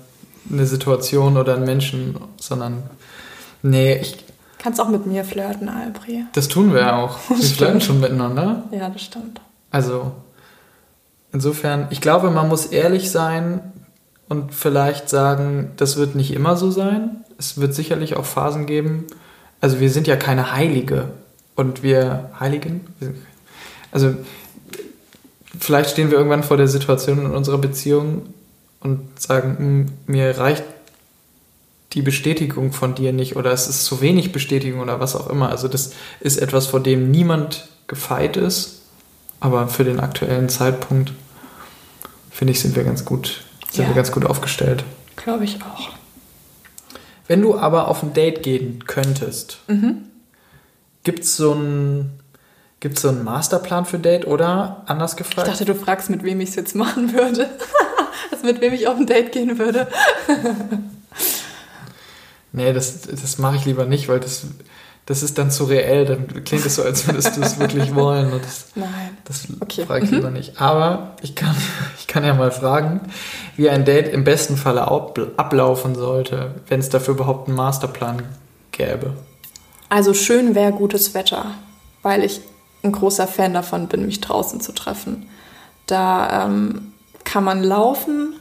eine Situation oder einen Menschen, sondern nee, ich. Kannst auch mit mir flirten, Albri. Das tun wir auch. Wir flirten schon miteinander. Ja, das stimmt. Also, insofern, ich glaube, man muss ehrlich sein und vielleicht sagen, das wird nicht immer so sein. Es wird sicherlich auch Phasen geben. Also, wir sind ja keine Heilige und wir heiligen. Also vielleicht stehen wir irgendwann vor der Situation in unserer Beziehung und sagen, hm, mir reicht die Bestätigung von dir nicht oder es ist zu wenig Bestätigung oder was auch immer. Also das ist etwas, vor dem niemand gefeit ist, aber für den aktuellen Zeitpunkt finde ich, sind wir ganz gut, sind ja. wir ganz gut aufgestellt. Glaube ich auch. Wenn du aber auf ein Date gehen könntest, mhm. Gibt es so einen Gibt so einen Masterplan für Date oder anders gefragt? Ich dachte, du fragst, mit wem ich es jetzt machen würde. also mit wem ich auf ein Date gehen würde. nee, das, das mache ich lieber nicht, weil das, das ist dann zu reell. Dann klingt es so, als würdest du es wirklich wollen. Das, Nein. Das okay. frage ich mhm. lieber nicht. Aber ich kann, ich kann ja mal fragen, wie ein Date im besten Falle ablaufen sollte, wenn es dafür überhaupt einen Masterplan gäbe. Also schön wäre gutes Wetter, weil ich ein großer Fan davon bin, mich draußen zu treffen. Da ähm, kann man laufen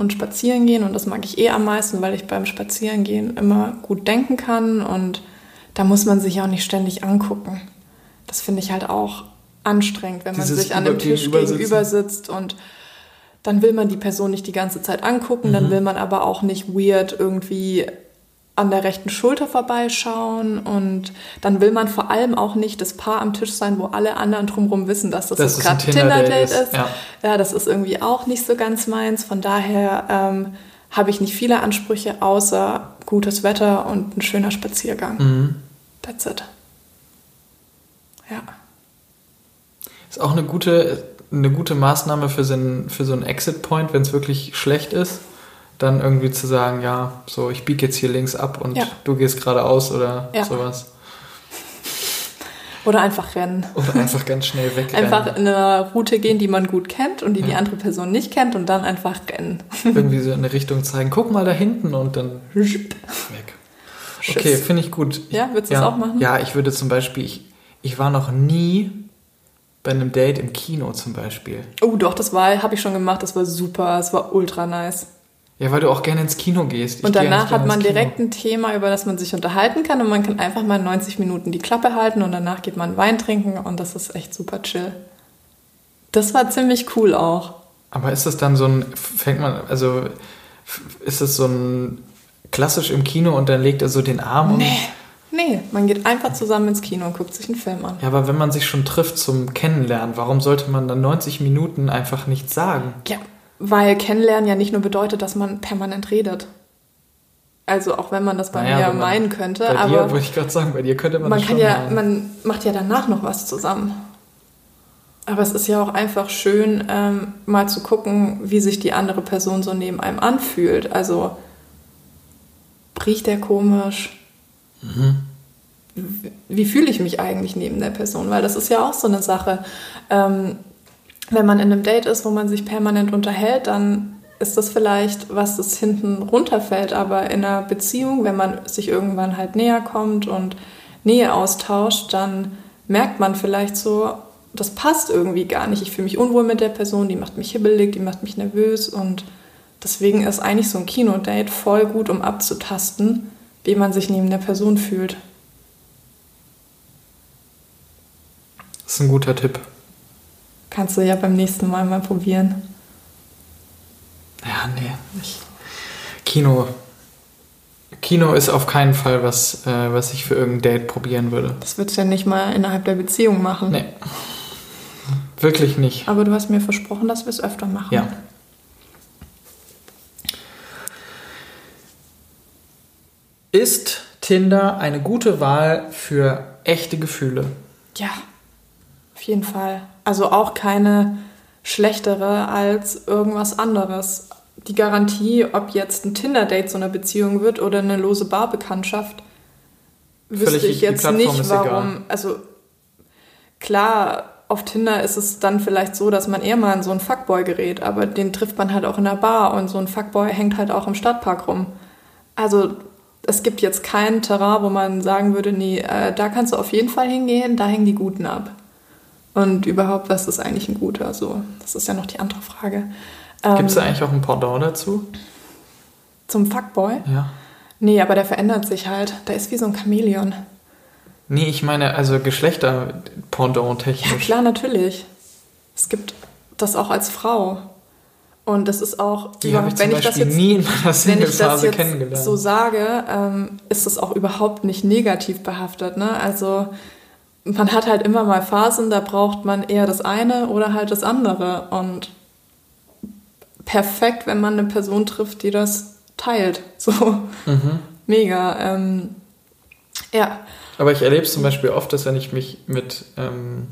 und spazieren gehen und das mag ich eh am meisten, weil ich beim Spazierengehen immer gut denken kann und da muss man sich auch nicht ständig angucken. Das finde ich halt auch anstrengend, wenn man Dieses sich an einem Tisch gegenüber sitzt und dann will man die Person nicht die ganze Zeit angucken, mhm. dann will man aber auch nicht weird irgendwie an der rechten Schulter vorbeischauen und dann will man vor allem auch nicht das Paar am Tisch sein, wo alle anderen drumherum wissen, dass das, das gerade Tinder-Date ist. ist. Ja. ja. das ist irgendwie auch nicht so ganz meins. Von daher ähm, habe ich nicht viele Ansprüche, außer gutes Wetter und ein schöner Spaziergang. Mhm. That's it. Ja. Ist auch eine gute, eine gute Maßnahme für so einen, für so einen Exit-Point, wenn es wirklich schlecht ist, dann irgendwie zu sagen, ja, so ich biege jetzt hier links ab und Ja. du gehst geradeaus oder Ja. sowas. Oder einfach rennen. Oder einfach ganz schnell wegrennen. Einfach in eine Route gehen, die man gut kennt und die die Ja. andere Person nicht kennt und dann einfach rennen. irgendwie so in eine Richtung zeigen, guck mal da hinten und dann weg. Okay, finde ich gut. Ich, Ja, würdest du ja, das auch machen? Ja, ich würde zum Beispiel, ich, ich war noch nie bei einem Date im Kino zum Beispiel. Oh, doch, das war, habe ich schon gemacht. Das war super. Es war ultra nice. Ja, weil du auch gerne ins Kino gehst. Ich Und danach hat man direkt ein Thema, über das man sich unterhalten kann und man kann einfach mal 90 Minuten die Klappe halten und danach geht man Wein trinken und das ist echt super chill. Das war ziemlich cool auch. Aber ist das dann so ein, fängt man, also ist es so ein klassisch im Kino und dann legt er so den Arm um? Nee. Nee, man geht einfach zusammen ins Kino und guckt sich einen Film an. Ja, aber wenn man sich schon trifft zum Kennenlernen, warum sollte man dann 90 Minuten einfach nichts sagen? Ja, weil kennenlernen ja nicht nur bedeutet, dass man permanent redet. Also auch wenn man das bei Naja, mir man- meinen könnte, Bei dir, aber wollte ich gerade sagen, bei dir könnte man, man das kann ja, meinen. man macht ja danach noch was zusammen. Aber es ist ja auch einfach schön, ähm, mal zu gucken, wie sich die andere Person so neben einem anfühlt. Also riecht der komisch? Wie- Wie fühle ich mich eigentlich neben der Person? Weil das ist ja auch so eine Sache. Ähm, wenn man in einem Date ist, wo man sich permanent unterhält, dann ist das vielleicht, was das hinten runterfällt. Aber in einer Beziehung, wenn man sich irgendwann halt näher kommt und Nähe austauscht, dann merkt man vielleicht so, das passt irgendwie gar nicht. Ich fühle mich unwohl mit der Person, die macht mich hibbelig, die macht mich nervös und deswegen ist eigentlich so ein Kinodate voll gut, um abzutasten, wie man sich neben der Person fühlt. Das ist ein guter Tipp. Kannst du ja beim nächsten Mal mal probieren. Ja, nee. Ich, Kino. Kino ist auf keinen Fall was, äh, was ich für irgendein Date probieren würde. Das würdest du ja nicht mal innerhalb der Beziehung machen. Nee. Wirklich nicht. Aber du hast mir versprochen, dass wir es öfter machen. Ja. Ist Tinder eine gute Wahl für echte Gefühle? Ja, auf jeden Fall. Also auch keine schlechtere als irgendwas anderes. Die Garantie, ob jetzt ein Tinder-Date so eine Beziehung wird oder eine lose Barbekanntschaft, wüsste Völlig ich jetzt nicht, warum. egal. Also klar, auf Tinder ist es dann vielleicht so, dass man eher mal an so einen Fuckboy gerät, aber den trifft man halt auch in der Bar und so ein Fuckboy hängt halt auch im Stadtpark rum. Also es gibt jetzt kein Terrain, wo man sagen würde, nee, äh, da kannst du auf jeden Fall hingehen, da hängen die Guten ab. Und überhaupt, was ist eigentlich ein Guter? So, das ist ja noch die andere Frage. Ähm, Gibt es da eigentlich auch ein Pendant dazu? Zum Fuckboy? Ja. Nee, aber der verändert sich halt. Der ist wie so ein Chamäleon. Nee, ich meine, also Geschlechter-Pendant Ja, klar, natürlich. Es gibt das auch als Frau. Und das ist auch, Die habe ich wenn ich das jetzt nie in meiner wenn ich das jetzt so sage, ähm, ist es auch überhaupt nicht negativ behaftet. Ne? Also man hat halt immer mal Phasen, da braucht man eher das eine oder halt das andere. Und perfekt, wenn man eine Person trifft, die das teilt. So Mhm. mega. Ähm, ja, Aber ich erlebe es zum Beispiel oft, dass wenn ich mich mit ähm,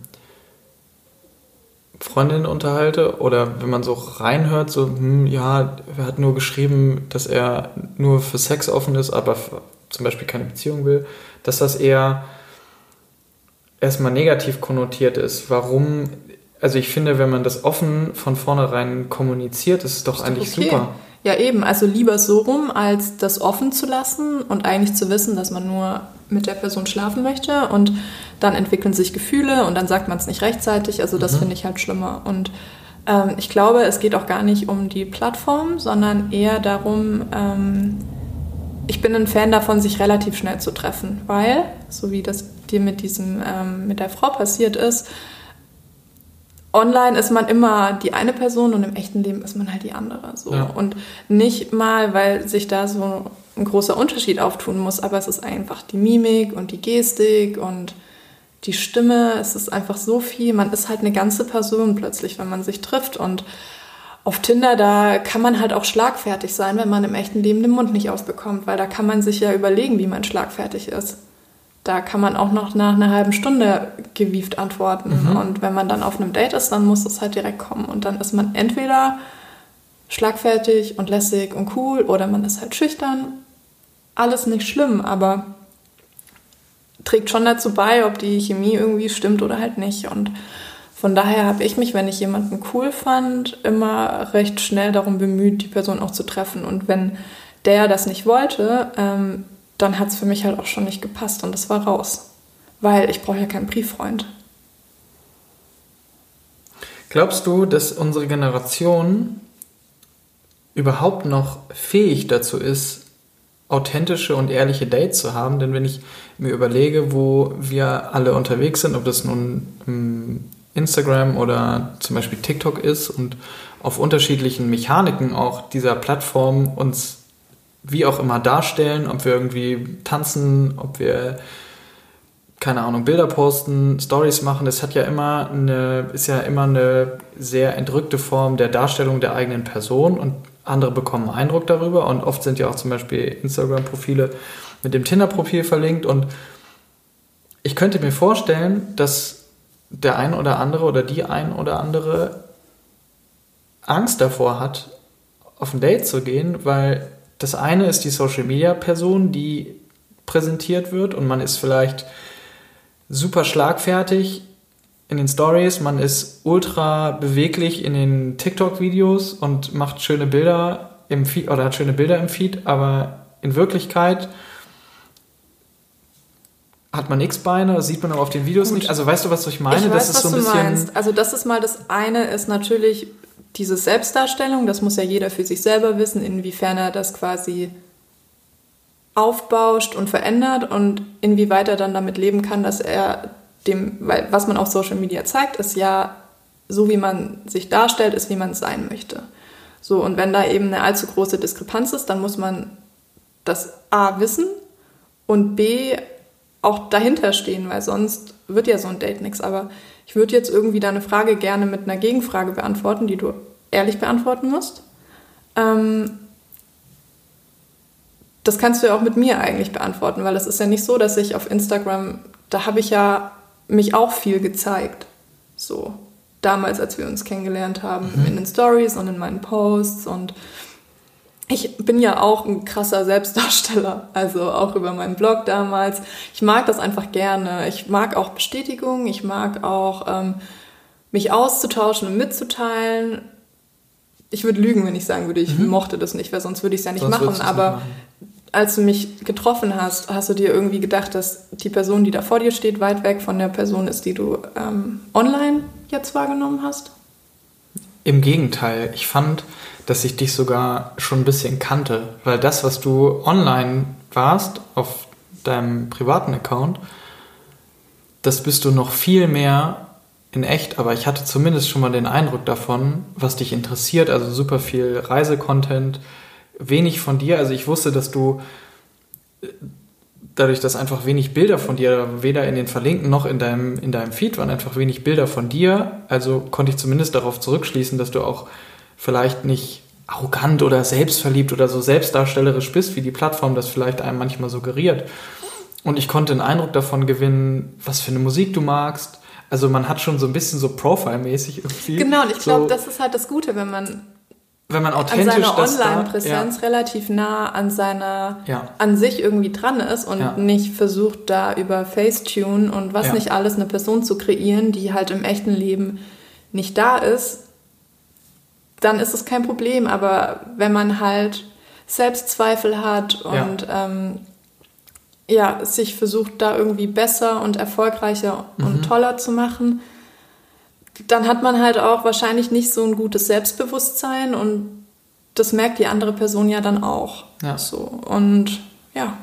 Freundinnen unterhalte oder wenn man so reinhört, so, hm, ja, er hat nur geschrieben, dass er nur für Sex offen ist, aber für, zum Beispiel keine Beziehung will, dass das eher erstmal negativ konnotiert ist. Warum? Also ich finde, wenn man das offen von vornherein kommuniziert, ist es doch eigentlich okay. super. Ja, eben. Also lieber so rum, als das offen zu lassen und eigentlich zu wissen, dass man nur mit der Person schlafen möchte und dann entwickeln sich Gefühle und dann sagt man es nicht rechtzeitig. Also das finde ich halt schlimmer. Und ähm, ich glaube, es geht auch gar nicht um die Plattform, sondern eher darum, ähm, ich bin ein Fan davon, sich relativ schnell zu treffen, weil, so wie das dir mit diesem, ähm, mit der Frau passiert ist, online ist man immer die eine Person und im echten Leben ist man halt die andere. So. Ja. Und nicht mal, weil sich da so ein großer Unterschied auftun muss, aber es ist einfach die Mimik und die Gestik und die Stimme. Es ist einfach so viel. Man ist halt eine ganze Person plötzlich, wenn man sich trifft. Und auf Tinder, da kann man halt auch schlagfertig sein, wenn man im echten Leben den Mund nicht ausbekommt, weil da kann man sich ja überlegen, wie man schlagfertig ist. Da kann man auch noch nach einer halben Stunde gewieft antworten. Mhm. Und wenn man dann auf einem Date ist, dann muss das halt direkt kommen. Und dann ist man entweder schlagfertig und lässig und cool oder man ist halt schüchtern. Alles nicht schlimm, aber trägt schon dazu bei, ob die Chemie irgendwie stimmt oder halt nicht. Und von daher habe ich mich, wenn ich jemanden cool fand, immer recht schnell darum bemüht, die Person auch zu treffen. Und wenn der das nicht wollte, ähm, dann hat es für mich halt auch schon nicht gepasst und das war raus. Weil ich brauche ja keinen Brieffreund. Glaubst du, dass unsere Generation überhaupt noch fähig dazu ist, authentische und ehrliche Dates zu haben? Denn wenn ich mir überlege, wo wir alle unterwegs sind, ob das nun Instagram oder zum Beispiel TikTok ist und auf unterschiedlichen Mechaniken auch dieser Plattform uns wie auch immer darstellen, ob wir irgendwie tanzen, ob wir keine Ahnung, Bilder posten, Stories machen, das hat ja immer eine, ist ja immer eine sehr entrückte Form der Darstellung der eigenen Person und andere bekommen Eindruck darüber. Und oft sind ja auch zum Beispiel Instagram-Profile mit dem Tinder-Profil verlinkt. Und ich könnte mir vorstellen, dass der ein oder andere oder die ein oder andere Angst davor hat, auf ein Date zu gehen, weil das eine ist die Social Media Person, die präsentiert wird und man ist vielleicht super schlagfertig in den Stories, man ist ultra beweglich in den TikTok Videos und macht schöne Bilder im Feed oder hat schöne Bilder im Feed, aber in Wirklichkeit hat man X-Beine, das sieht man aber auf den Videos Gut. nicht. Also weißt du, was ich meine? Ich weiß, das ist was so ein du bisschen meinst. Also das ist mal das eine, ist natürlich diese Selbstdarstellung, das muss ja jeder für sich selber wissen, inwiefern er das quasi aufbauscht und verändert und inwieweit er dann damit leben kann, dass er dem, weil was man auf Social Media zeigt, ist ja so, wie man sich darstellt, ist, wie man sein möchte. So, und wenn da eben eine allzu große Diskrepanz ist, dann muss man das A wissen und B auch dahinter stehen, weil sonst wird ja so ein Date nichts. Aber ich würde jetzt irgendwie deine Frage gerne mit einer Gegenfrage beantworten, die du ehrlich beantworten musst. Ähm, das kannst du ja auch mit mir eigentlich beantworten, weil es ist ja nicht so, dass ich auf Instagram, da habe ich ja mich auch viel gezeigt. So, damals, als wir uns kennengelernt haben, mhm. in den Stories und in meinen Posts und ich bin ja auch ein krasser Selbstdarsteller, also auch über meinen Blog damals. Ich mag das einfach gerne. Ich mag auch Bestätigung, ich mag auch ähm, mich auszutauschen und mitzuteilen. Ich würde lügen, wenn ich sagen würde, ich mhm. mochte das nicht, weil sonst würde ich es ja nicht sonst machen. Aber nicht machen. als du mich getroffen hast, hast du dir irgendwie gedacht, dass die Person, die da vor dir steht, weit weg von der Person ist, die du ähm, online jetzt wahrgenommen hast? Im Gegenteil, ich fand, dass ich dich sogar schon ein bisschen kannte, weil das, was du online warst auf deinem privaten Account, das bist du noch viel mehr in echt, aber ich hatte zumindest schon mal den Eindruck davon, was dich interessiert, also super viel Reisecontent, wenig von dir, also ich wusste, dass du dadurch, dass einfach wenig Bilder von dir, weder in den Verlinken noch in deinem, in deinem Feed waren einfach wenig Bilder von dir, also konnte ich zumindest darauf zurückschließen, dass du auch vielleicht nicht arrogant oder selbstverliebt oder so selbstdarstellerisch bist, wie die Plattform das vielleicht einem manchmal suggeriert. Und ich konnte einen Eindruck davon gewinnen, was für eine Musik du magst. Also man hat schon so ein bisschen so Profile-mäßig irgendwie. Genau, und ich glaube, so, das ist halt das Gute, wenn man wenn man authentisch an seiner Online-Präsenz ja. relativ nah an seiner ja. an sich irgendwie dran ist und ja. nicht versucht da über Facetune und was nicht alles eine Person zu kreieren, die halt im echten Leben nicht da ist, dann ist es kein Problem. Aber wenn man halt Selbstzweifel hat und ja. Ähm, ja, sich versucht, da irgendwie besser und erfolgreicher mhm. und toller zu machen, dann hat man halt auch wahrscheinlich nicht so ein gutes Selbstbewusstsein und das merkt die andere Person ja dann auch. Ja. So. Und ja,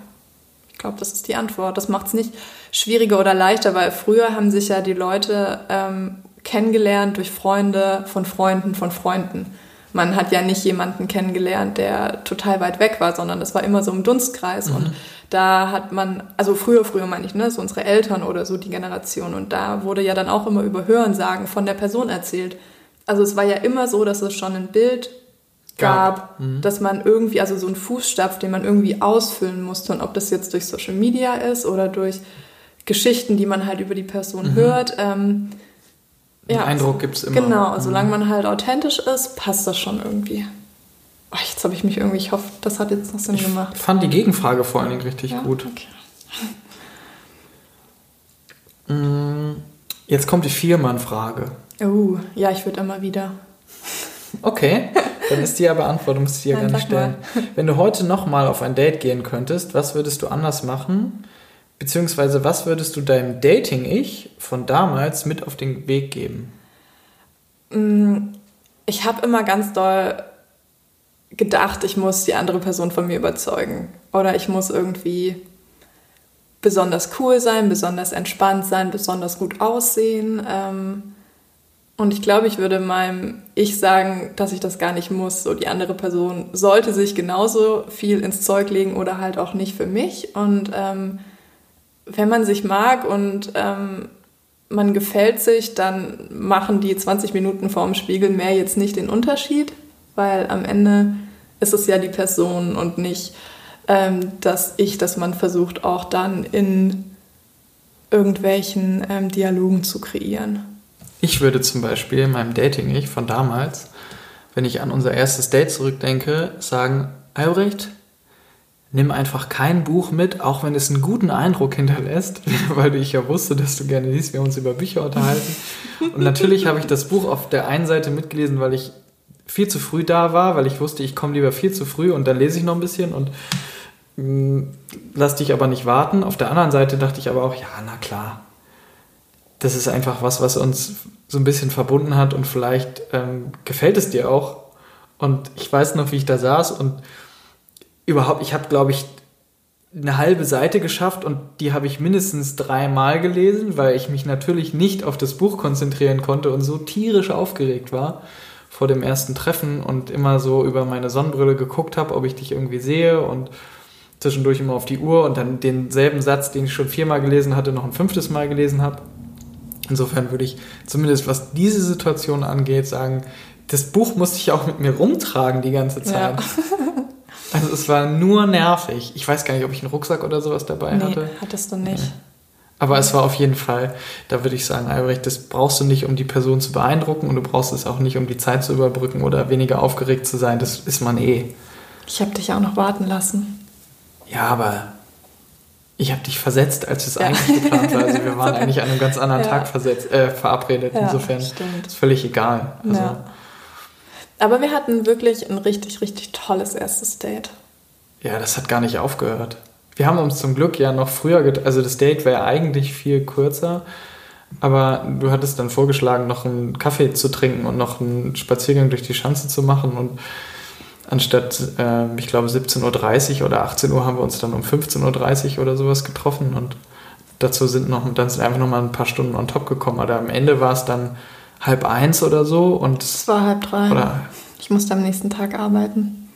ich glaube, das ist die Antwort. Das macht es nicht schwieriger oder leichter, weil früher haben sich ja die Leute ähm, kennengelernt durch Freunde von Freunden von Freunden. Man hat ja nicht jemanden kennengelernt, der total weit weg war, sondern das war immer so im Dunstkreis. Mhm. Und da hat man, also früher, früher meine ich, ne, so unsere Eltern oder so die Generation. Und da wurde ja dann auch immer über Hörensagen von der Person erzählt. also es war ja immer so, dass es schon ein Bild gab, mhm. dass man irgendwie, also so einen Fußstapf, den man irgendwie ausfüllen musste. Und ob das jetzt durch Social Media ist oder durch Geschichten, die man halt über die Person hört. Ähm, Den Eindruck gibt's immer. Genau, Mhm. solange man halt authentisch ist, passt das schon irgendwie. Oh, jetzt habe ich mich irgendwie, ich hoffe, das hat jetzt noch Sinn gemacht. Ich fand die Gegenfrage vor allen Dingen richtig Ja? gut. Okay. Mm, Jetzt kommt die Viermann-Frage. Oh, ja, ich würde immer wieder. Okay, dann ist die ja beantwortet, musst du dir ja gar nicht stellen. Wenn du heute nochmal auf ein Date gehen könntest, was würdest du anders machen? Beziehungsweise was würdest du deinem Dating-Ich von damals mit auf den Weg geben? Mm, Ich habe immer ganz doll gedacht, ich muss die andere Person von mir überzeugen. Oder ich muss irgendwie besonders cool sein, besonders entspannt sein, besonders gut aussehen. Ähm, Und ich glaube, ich würde meinem Ich sagen, dass ich das gar nicht muss. So die andere Person sollte sich genauso viel ins Zeug legen oder halt auch nicht für mich. Und ähm, wenn man sich mag und ähm, man gefällt sich, dann machen die 20 Minuten vorm Spiegel mehr jetzt nicht den Unterschied, weil am Ende ist es ja die Person und nicht ähm, das Ich, das man versucht auch dann in irgendwelchen ähm, Dialogen zu kreieren. Ich würde zum Beispiel in meinem Dating-Ich von damals, wenn ich an unser erstes Date zurückdenke, sagen, Albrecht, nimm einfach kein Buch mit, auch wenn es einen guten Eindruck hinterlässt, weil ich ja wusste, dass du gerne liest, wir uns über Bücher unterhalten. Und natürlich habe ich das Buch auf der einen Seite mitgelesen, weil ich viel zu früh da war, weil ich wusste, ich komme lieber viel zu früh und dann lese ich noch ein bisschen und mh, lass dich aber nicht warten. Auf der anderen Seite dachte ich aber auch, ja, na klar, das ist einfach was, was uns so ein bisschen verbunden hat und vielleicht ähm, gefällt es dir auch. Und ich weiß noch, wie ich da saß und überhaupt, ich habe, glaube ich, eine halbe Seite geschafft und die habe ich mindestens dreimal gelesen, weil ich mich natürlich nicht auf das Buch konzentrieren konnte und so tierisch aufgeregt war vor dem ersten Treffen und immer so über meine Sonnenbrille geguckt habe, ob ich dich irgendwie sehe und zwischendurch immer auf die Uhr und dann denselben Satz, den ich schon viermal gelesen hatte, noch ein fünftes Mal gelesen habe. Insofern würde ich zumindest, was diese Situation angeht, sagen, das Buch musste ich auch mit mir rumtragen die ganze Zeit. Also es war nur nervig. Ich weiß gar nicht, ob ich einen Rucksack oder sowas dabei nee, hatte. hattest du nicht. Aber es war auf jeden Fall, da würde ich sagen, Albrecht, das brauchst du nicht, um die Person zu beeindrucken und du brauchst es auch nicht, um die Zeit zu überbrücken oder weniger aufgeregt zu sein. Das ist man eh. Ich habe dich auch noch warten lassen. Ja, aber ich habe dich versetzt, als es eigentlich geplant war. Also wir waren eigentlich an einem ganz anderen Ja. Tag versetzt, äh, verabredet. Ja, Insofern stimmt. ist völlig egal. Also, Ja. Aber wir hatten wirklich ein richtig, richtig tolles erstes Date. Ja, das hat gar nicht aufgehört. Wir haben uns zum Glück ja noch früher, get also das Date wäre eigentlich viel kürzer, aber du hattest dann vorgeschlagen, noch einen Kaffee zu trinken und noch einen Spaziergang durch die Schanze zu machen und anstatt, äh, ich glaube, 17.30 Uhr oder 18 Uhr haben wir uns dann um 15.30 Uhr oder sowas getroffen und dazu sind noch, dann sind einfach noch mal ein paar Stunden on top gekommen. Aber am Ende war es dann halb eins oder so und Es war halb drei. oder Ich musste am nächsten Tag arbeiten.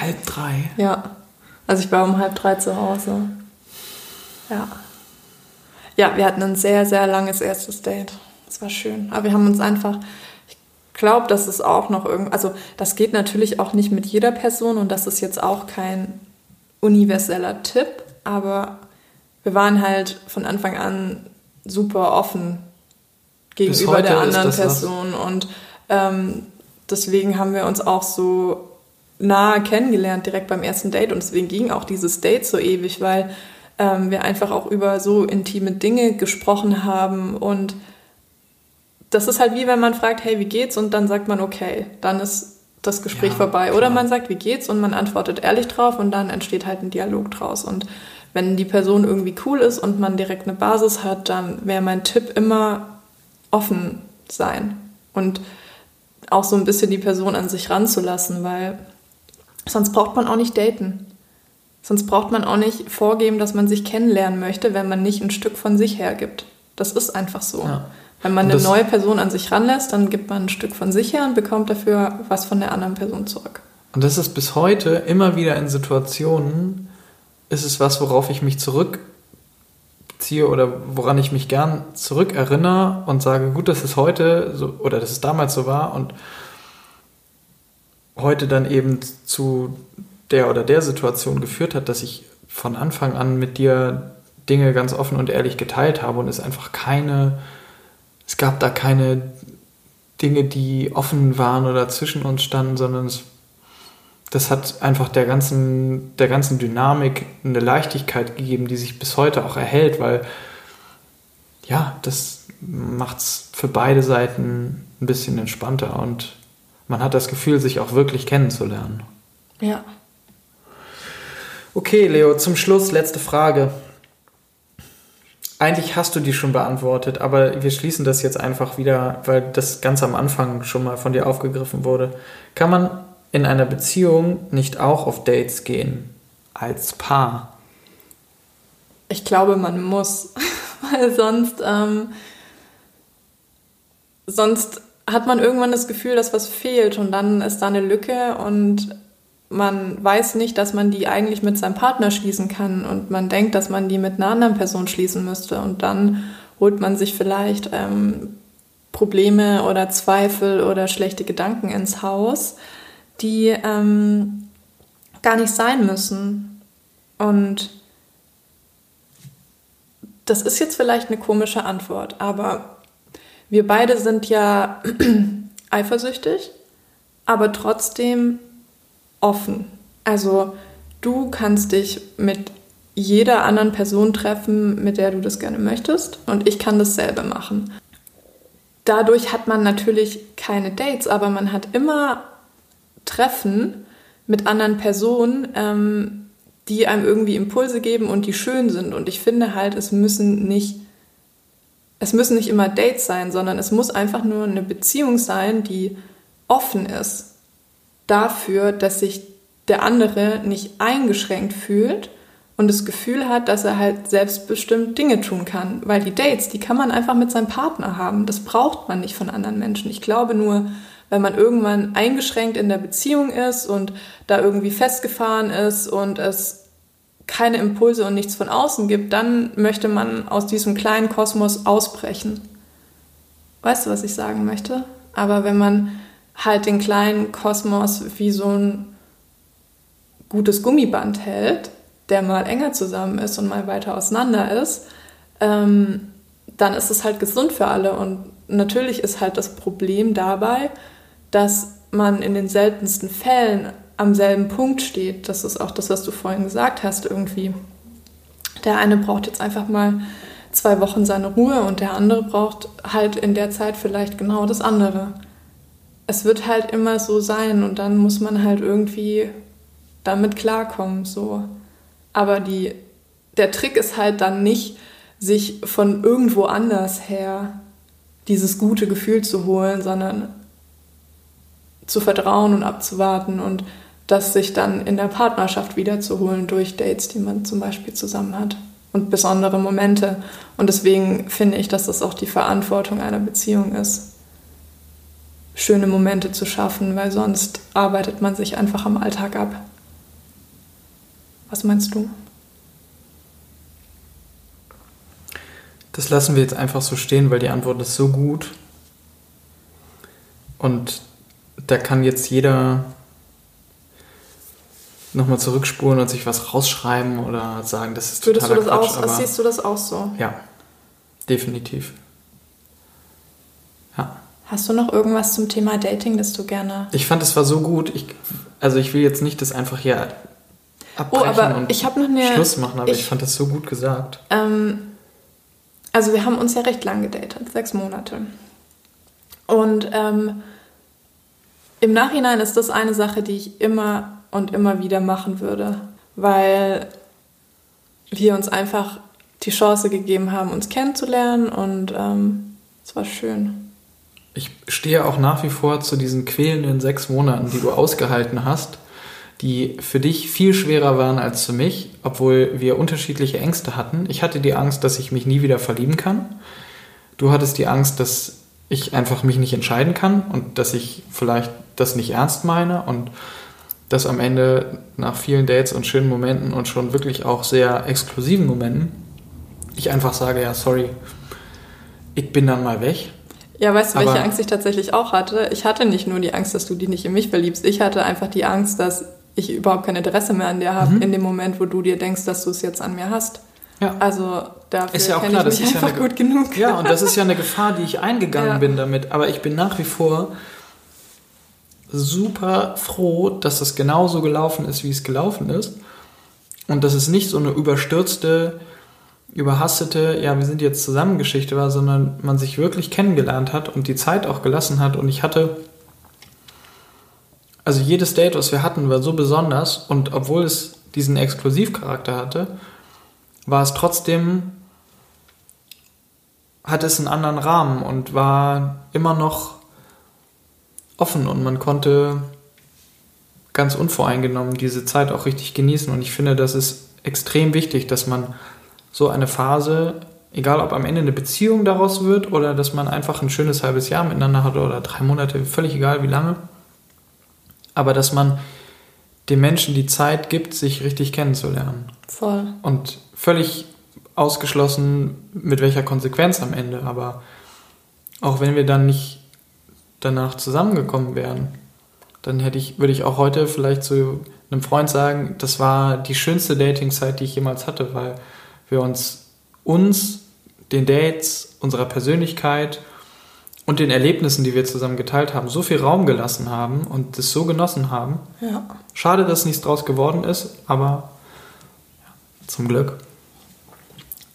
halb drei. Ja. Also ich war um halb drei zu Hause. Ja. Ja, wir hatten ein sehr, sehr langes erstes Date. Das war schön. Aber wir haben uns einfach, ich glaube, das ist auch noch irgend, also das geht natürlich auch nicht mit jeder Person und das ist jetzt auch kein universeller Tipp, aber wir waren halt von Anfang an super offen gegenüber der anderen das was. Person. Und ähm, deswegen haben wir uns auch so nahe kennengelernt direkt beim ersten Date. Und deswegen ging auch dieses Date so ewig, weil ähm, wir einfach auch über so intime Dinge gesprochen haben. Und das ist halt wie wenn man fragt, hey, wie geht's? Und dann sagt man okay, dann ist das Gespräch Ja, vorbei. Klar. oder man sagt, wie geht's? Und man antwortet ehrlich drauf und dann entsteht halt ein Dialog draus. Und wenn die Person irgendwie cool ist und man direkt eine Basis hat, dann wäre mein Tipp immer offen sein und auch so ein bisschen die Person an sich ranzulassen, weil sonst braucht man auch nicht daten. Sonst braucht man auch nicht vorgeben, dass man sich kennenlernen möchte, wenn man nicht ein Stück von sich hergibt. Das ist einfach so. Ja. Wenn man eine neue Person an sich ranlässt, dann gibt man ein Stück von sich her und bekommt dafür was von der anderen Person zurück. Und das ist bis heute immer wieder in Situationen, ist es was, worauf ich mich zurück ziehe oder woran ich mich gern zurückerinnere und sage, gut, dass es heute so oder dass es damals so war und heute dann eben zu der oder der Situation geführt hat, dass ich von Anfang an mit dir Dinge ganz offen und ehrlich geteilt habe und es einfach keine, es gab da keine Dinge, die offen waren oder zwischen uns standen, sondern es, das hat einfach der ganzen, der ganzen Dynamik eine Leichtigkeit gegeben, die sich bis heute auch erhält, weil ja, das macht es für beide Seiten ein bisschen entspannter und man hat das Gefühl, sich auch wirklich kennenzulernen. Ja. Okay, Leo, zum Schluss letzte Frage. Eigentlich hast du die schon beantwortet, aber wir schließen das jetzt einfach wieder, weil das ganz am Anfang schon mal von dir aufgegriffen wurde. Kann man in einer Beziehung nicht auch auf Dates gehen als Paar? Ich glaube, man muss, weil sonst, ähm, sonst hat man irgendwann das Gefühl, dass was fehlt und dann ist da eine Lücke und man weiß nicht, dass man die eigentlich mit seinem Partner schließen kann und man denkt, dass man die mit einer anderen Person schließen müsste und dann holt man sich vielleicht ähm, Probleme oder Zweifel oder schlechte Gedanken ins Haus, die ähm, gar nicht sein müssen. Und das ist jetzt vielleicht eine komische Antwort, aber wir beide sind ja eifersüchtig, aber trotzdem offen. Also du kannst dich mit jeder anderen Person treffen, mit der du das gerne möchtest und ich kann dasselbe machen. Dadurch hat man natürlich keine Dates, aber man hat immer Treffen mit anderen Personen, ähm, die einem irgendwie Impulse geben und die schön sind. Und ich finde halt, es müssen nicht, es müssen nicht immer Dates sein, sondern es muss einfach nur eine Beziehung sein, die offen ist dafür, dass sich der andere nicht eingeschränkt fühlt und das Gefühl hat, dass er halt selbstbestimmt Dinge tun kann. Weil die Dates, die kann man einfach mit seinem Partner haben. Das braucht man nicht von anderen Menschen. Ich glaube nur, wenn man irgendwann eingeschränkt in der Beziehung ist und da irgendwie festgefahren ist und es keine Impulse und nichts von außen gibt, dann möchte man aus diesem kleinen Kosmos ausbrechen. Weißt du, was ich sagen möchte? Aber wenn man halt den kleinen Kosmos wie so ein gutes Gummiband hält, der mal enger zusammen ist und mal weiter auseinander ist, ähm, dann ist es halt gesund für alle. Und natürlich ist halt das Problem dabei, dass man in den seltensten Fällen am selben Punkt steht. Das ist auch das, was du vorhin gesagt hast, irgendwie. Der eine braucht jetzt einfach mal zwei Wochen seine Ruhe und der andere braucht halt in der Zeit vielleicht genau das andere es wird halt immer so sein und dann muss man halt irgendwie damit klarkommen, so. Aber die, der Trick ist halt dann nicht, sich von irgendwo anders her dieses gute Gefühl zu holen, sondern zu vertrauen und abzuwarten und das sich dann in der Partnerschaft wiederzuholen durch Dates, die man zum Beispiel zusammen hat und besondere Momente. Und deswegen finde ich, dass das auch die Verantwortung einer Beziehung ist schöne Momente zu schaffen, weil sonst arbeitet man sich einfach am Alltag ab. Was meinst du? Das lassen wir jetzt einfach so stehen, weil die Antwort ist so gut. Und da kann jetzt jeder nochmal zurückspulen und sich was rausschreiben oder sagen, das ist totaler Würdest du das Quatsch. Auch, siehst du das auch so? Ja, definitiv. Ja. Hast du noch irgendwas zum Thema Dating, das du gerne. Ich fand, es war so gut. Ich, also ich will jetzt nicht das einfach hier abbrechen oh, aber und ich noch eine, Schluss machen, aber ich, ich fand das so gut gesagt. Ähm, also wir haben uns ja recht lang gedatet, sechs Monate. Und ähm, im Nachhinein ist das eine Sache, die ich immer und immer wieder machen würde, weil wir uns einfach die Chance gegeben haben, uns kennenzulernen und ähm, es war schön. Ich stehe auch nach wie vor zu diesen quälenden sechs Monaten, die du ausgehalten hast, die für dich viel schwerer waren als für mich, obwohl wir unterschiedliche Ängste hatten. Ich hatte die Angst, dass ich mich nie wieder verlieben kann. Du hattest die Angst, dass ich einfach mich nicht entscheiden kann und dass ich vielleicht das nicht ernst meine und dass am Ende nach vielen Dates und schönen Momenten und schon wirklich auch sehr exklusiven Momenten ich einfach sage, ja, sorry, ich bin dann mal weg. Ja, weißt du, welche Angst ich tatsächlich auch hatte? Ich hatte nicht nur die Angst, dass du dich nicht in mich verliebst. Ich hatte einfach die Angst, dass ich überhaupt kein Interesse mehr an dir habe, Mhm. in dem Moment, wo du dir denkst, dass du es jetzt an mir hast. Ja. Also dafür Ist ja auch klar, ich das mich ist ja gut genug. Ja, und das ist ja eine Gefahr, die ich eingegangen Ja. bin damit. Aber ich bin nach wie vor super froh, dass das genauso gelaufen ist, wie es gelaufen ist. Und dass es nicht so eine überstürzte, überhastete, ja, wir sind jetzt zusammen Geschichte war, sondern man sich wirklich kennengelernt hat und die Zeit auch gelassen hat. Und ich hatte, also jedes Date, was wir hatten, war so besonders. Und obwohl es diesen Exklusivcharakter hatte, war es trotzdem hatte es einen anderen Rahmen und war immer noch offen und man konnte ganz unvoreingenommen diese Zeit auch richtig genießen. Und ich finde, das ist extrem wichtig, dass man so eine Phase, egal ob am Ende eine Beziehung daraus wird oder dass man einfach ein schönes halbes Jahr miteinander hat oder drei Monate, völlig egal wie lange, aber dass man dem Menschen die Zeit gibt, sich richtig kennenzulernen. Voll. Und völlig ausgeschlossen, mit welcher Konsequenz am Ende. Aber auch wenn wir dann nicht danach zusammengekommen wären, dann hätte ich, würde ich auch heute vielleicht zu einem Freund sagen, das war die schönste Dating-Zeit, die ich jemals hatte, weil wir uns uns, den Dates, unserer Persönlichkeit und den Erlebnissen, die wir zusammen geteilt haben, so viel Raum gelassen haben und das so genossen haben. Ja. Schade, dass nichts draus geworden ist, aber ja, zum Glück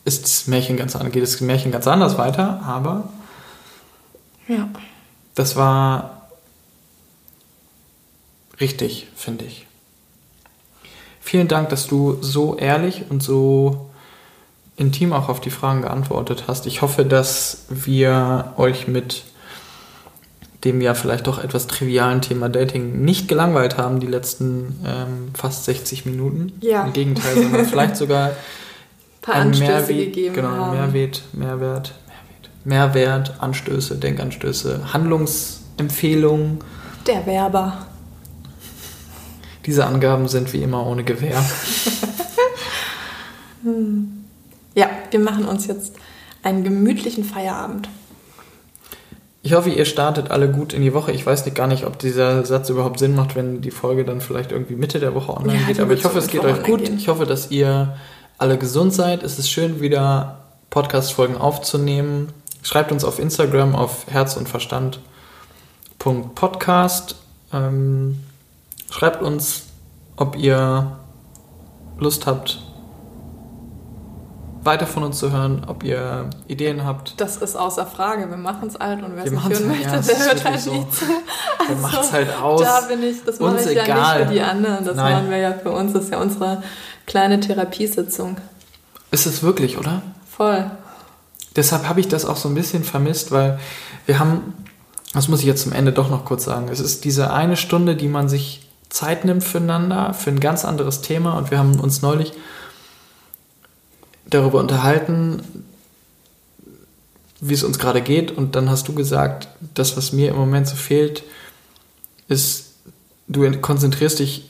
ist das Märchen ganz, an- geht das Märchen ganz anders weiter, aber Ja. das war richtig, finde ich. Vielen Dank, dass du so ehrlich und so intim auch auf die Fragen geantwortet hast. Ich hoffe, dass wir euch mit dem ja vielleicht doch etwas trivialen Thema Dating nicht gelangweilt haben, die letzten ähm, fast 60 Minuten. Ja. Im Gegenteil, sondern vielleicht sogar Ein paar einen Anstöße Mehrwert, gegeben genau, haben. Mehrwert, Mehrwert, Mehrwert, Mehrwert, Anstöße, Denkanstöße, Handlungsempfehlungen. Der Werber. Diese Angaben sind wie immer ohne Gewähr. Ja, wir machen uns jetzt einen gemütlichen Feierabend. Ich hoffe, ihr startet alle gut in die Woche. Ich weiß nicht, gar nicht, ob dieser Satz überhaupt Sinn macht, wenn die Folge dann vielleicht irgendwie Mitte der Woche online Ja, geht. Aber ich hoffe, es geht euch gut. gehen. Ich hoffe, dass ihr alle gesund seid. Es ist schön, wieder Podcast-Folgen aufzunehmen. Schreibt uns auf Instagram auf Herz und Verstand. Podcast. Ähm, schreibt uns, ob ihr Lust habt, weiter von uns zu hören, ob ihr Ideen habt. Das ist außer Frage. Wir machen es alt und wer es Wir nicht hören halt, möchte, ja, es der hört halt so. nicht zu. Dann macht's halt aus. Da bin ich, das mache ich ja egal. nicht für die anderen. Das Nein. machen wir ja für uns. Das ist ja unsere kleine Therapiesitzung. Ist es wirklich, oder? Voll. Deshalb habe ich das auch so ein bisschen vermisst, weil wir haben, das muss ich jetzt zum Ende doch noch kurz sagen, es ist diese eine Stunde, die man sich Zeit nimmt füreinander, für ein ganz anderes Thema und wir haben uns neulich darüber unterhalten, wie es uns gerade geht und dann hast du gesagt, das, was mir im Moment so fehlt, ist, du konzentrierst dich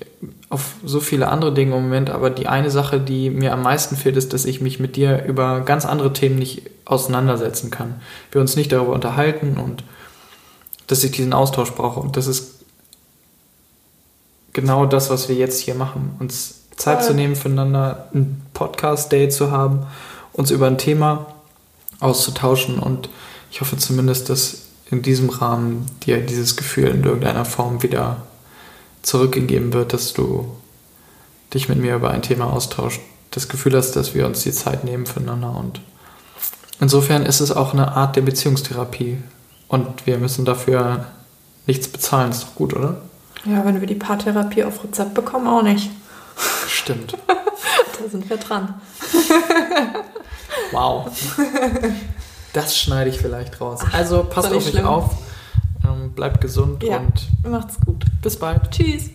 auf so viele andere Dinge im Moment, aber die eine Sache, die mir am meisten fehlt, ist, dass ich mich mit dir über ganz andere Themen nicht auseinandersetzen kann. Wir uns nicht darüber unterhalten und dass ich diesen Austausch brauche. Und das ist genau das, was wir jetzt hier machen. Uns Zeit Voll. zu nehmen füreinander, ein Podcast-Date zu haben, uns über ein Thema auszutauschen und ich hoffe zumindest, dass in diesem Rahmen dir dieses Gefühl in irgendeiner Form wieder zurückgegeben wird, dass du dich mit mir über ein Thema austauscht, das Gefühl hast, dass wir uns die Zeit nehmen füreinander und insofern ist es auch eine Art der Beziehungstherapie und wir müssen dafür nichts bezahlen, ist doch gut, oder? Ja, wenn wir die Paartherapie auf Rezept bekommen, auch nicht. Stimmt. Da sind wir dran. Wow. Das schneide ich vielleicht raus. Also passt auf euch schlimm. auf, ähm, bleibt gesund Ja. und Macht's gut. bis bald. Tschüss.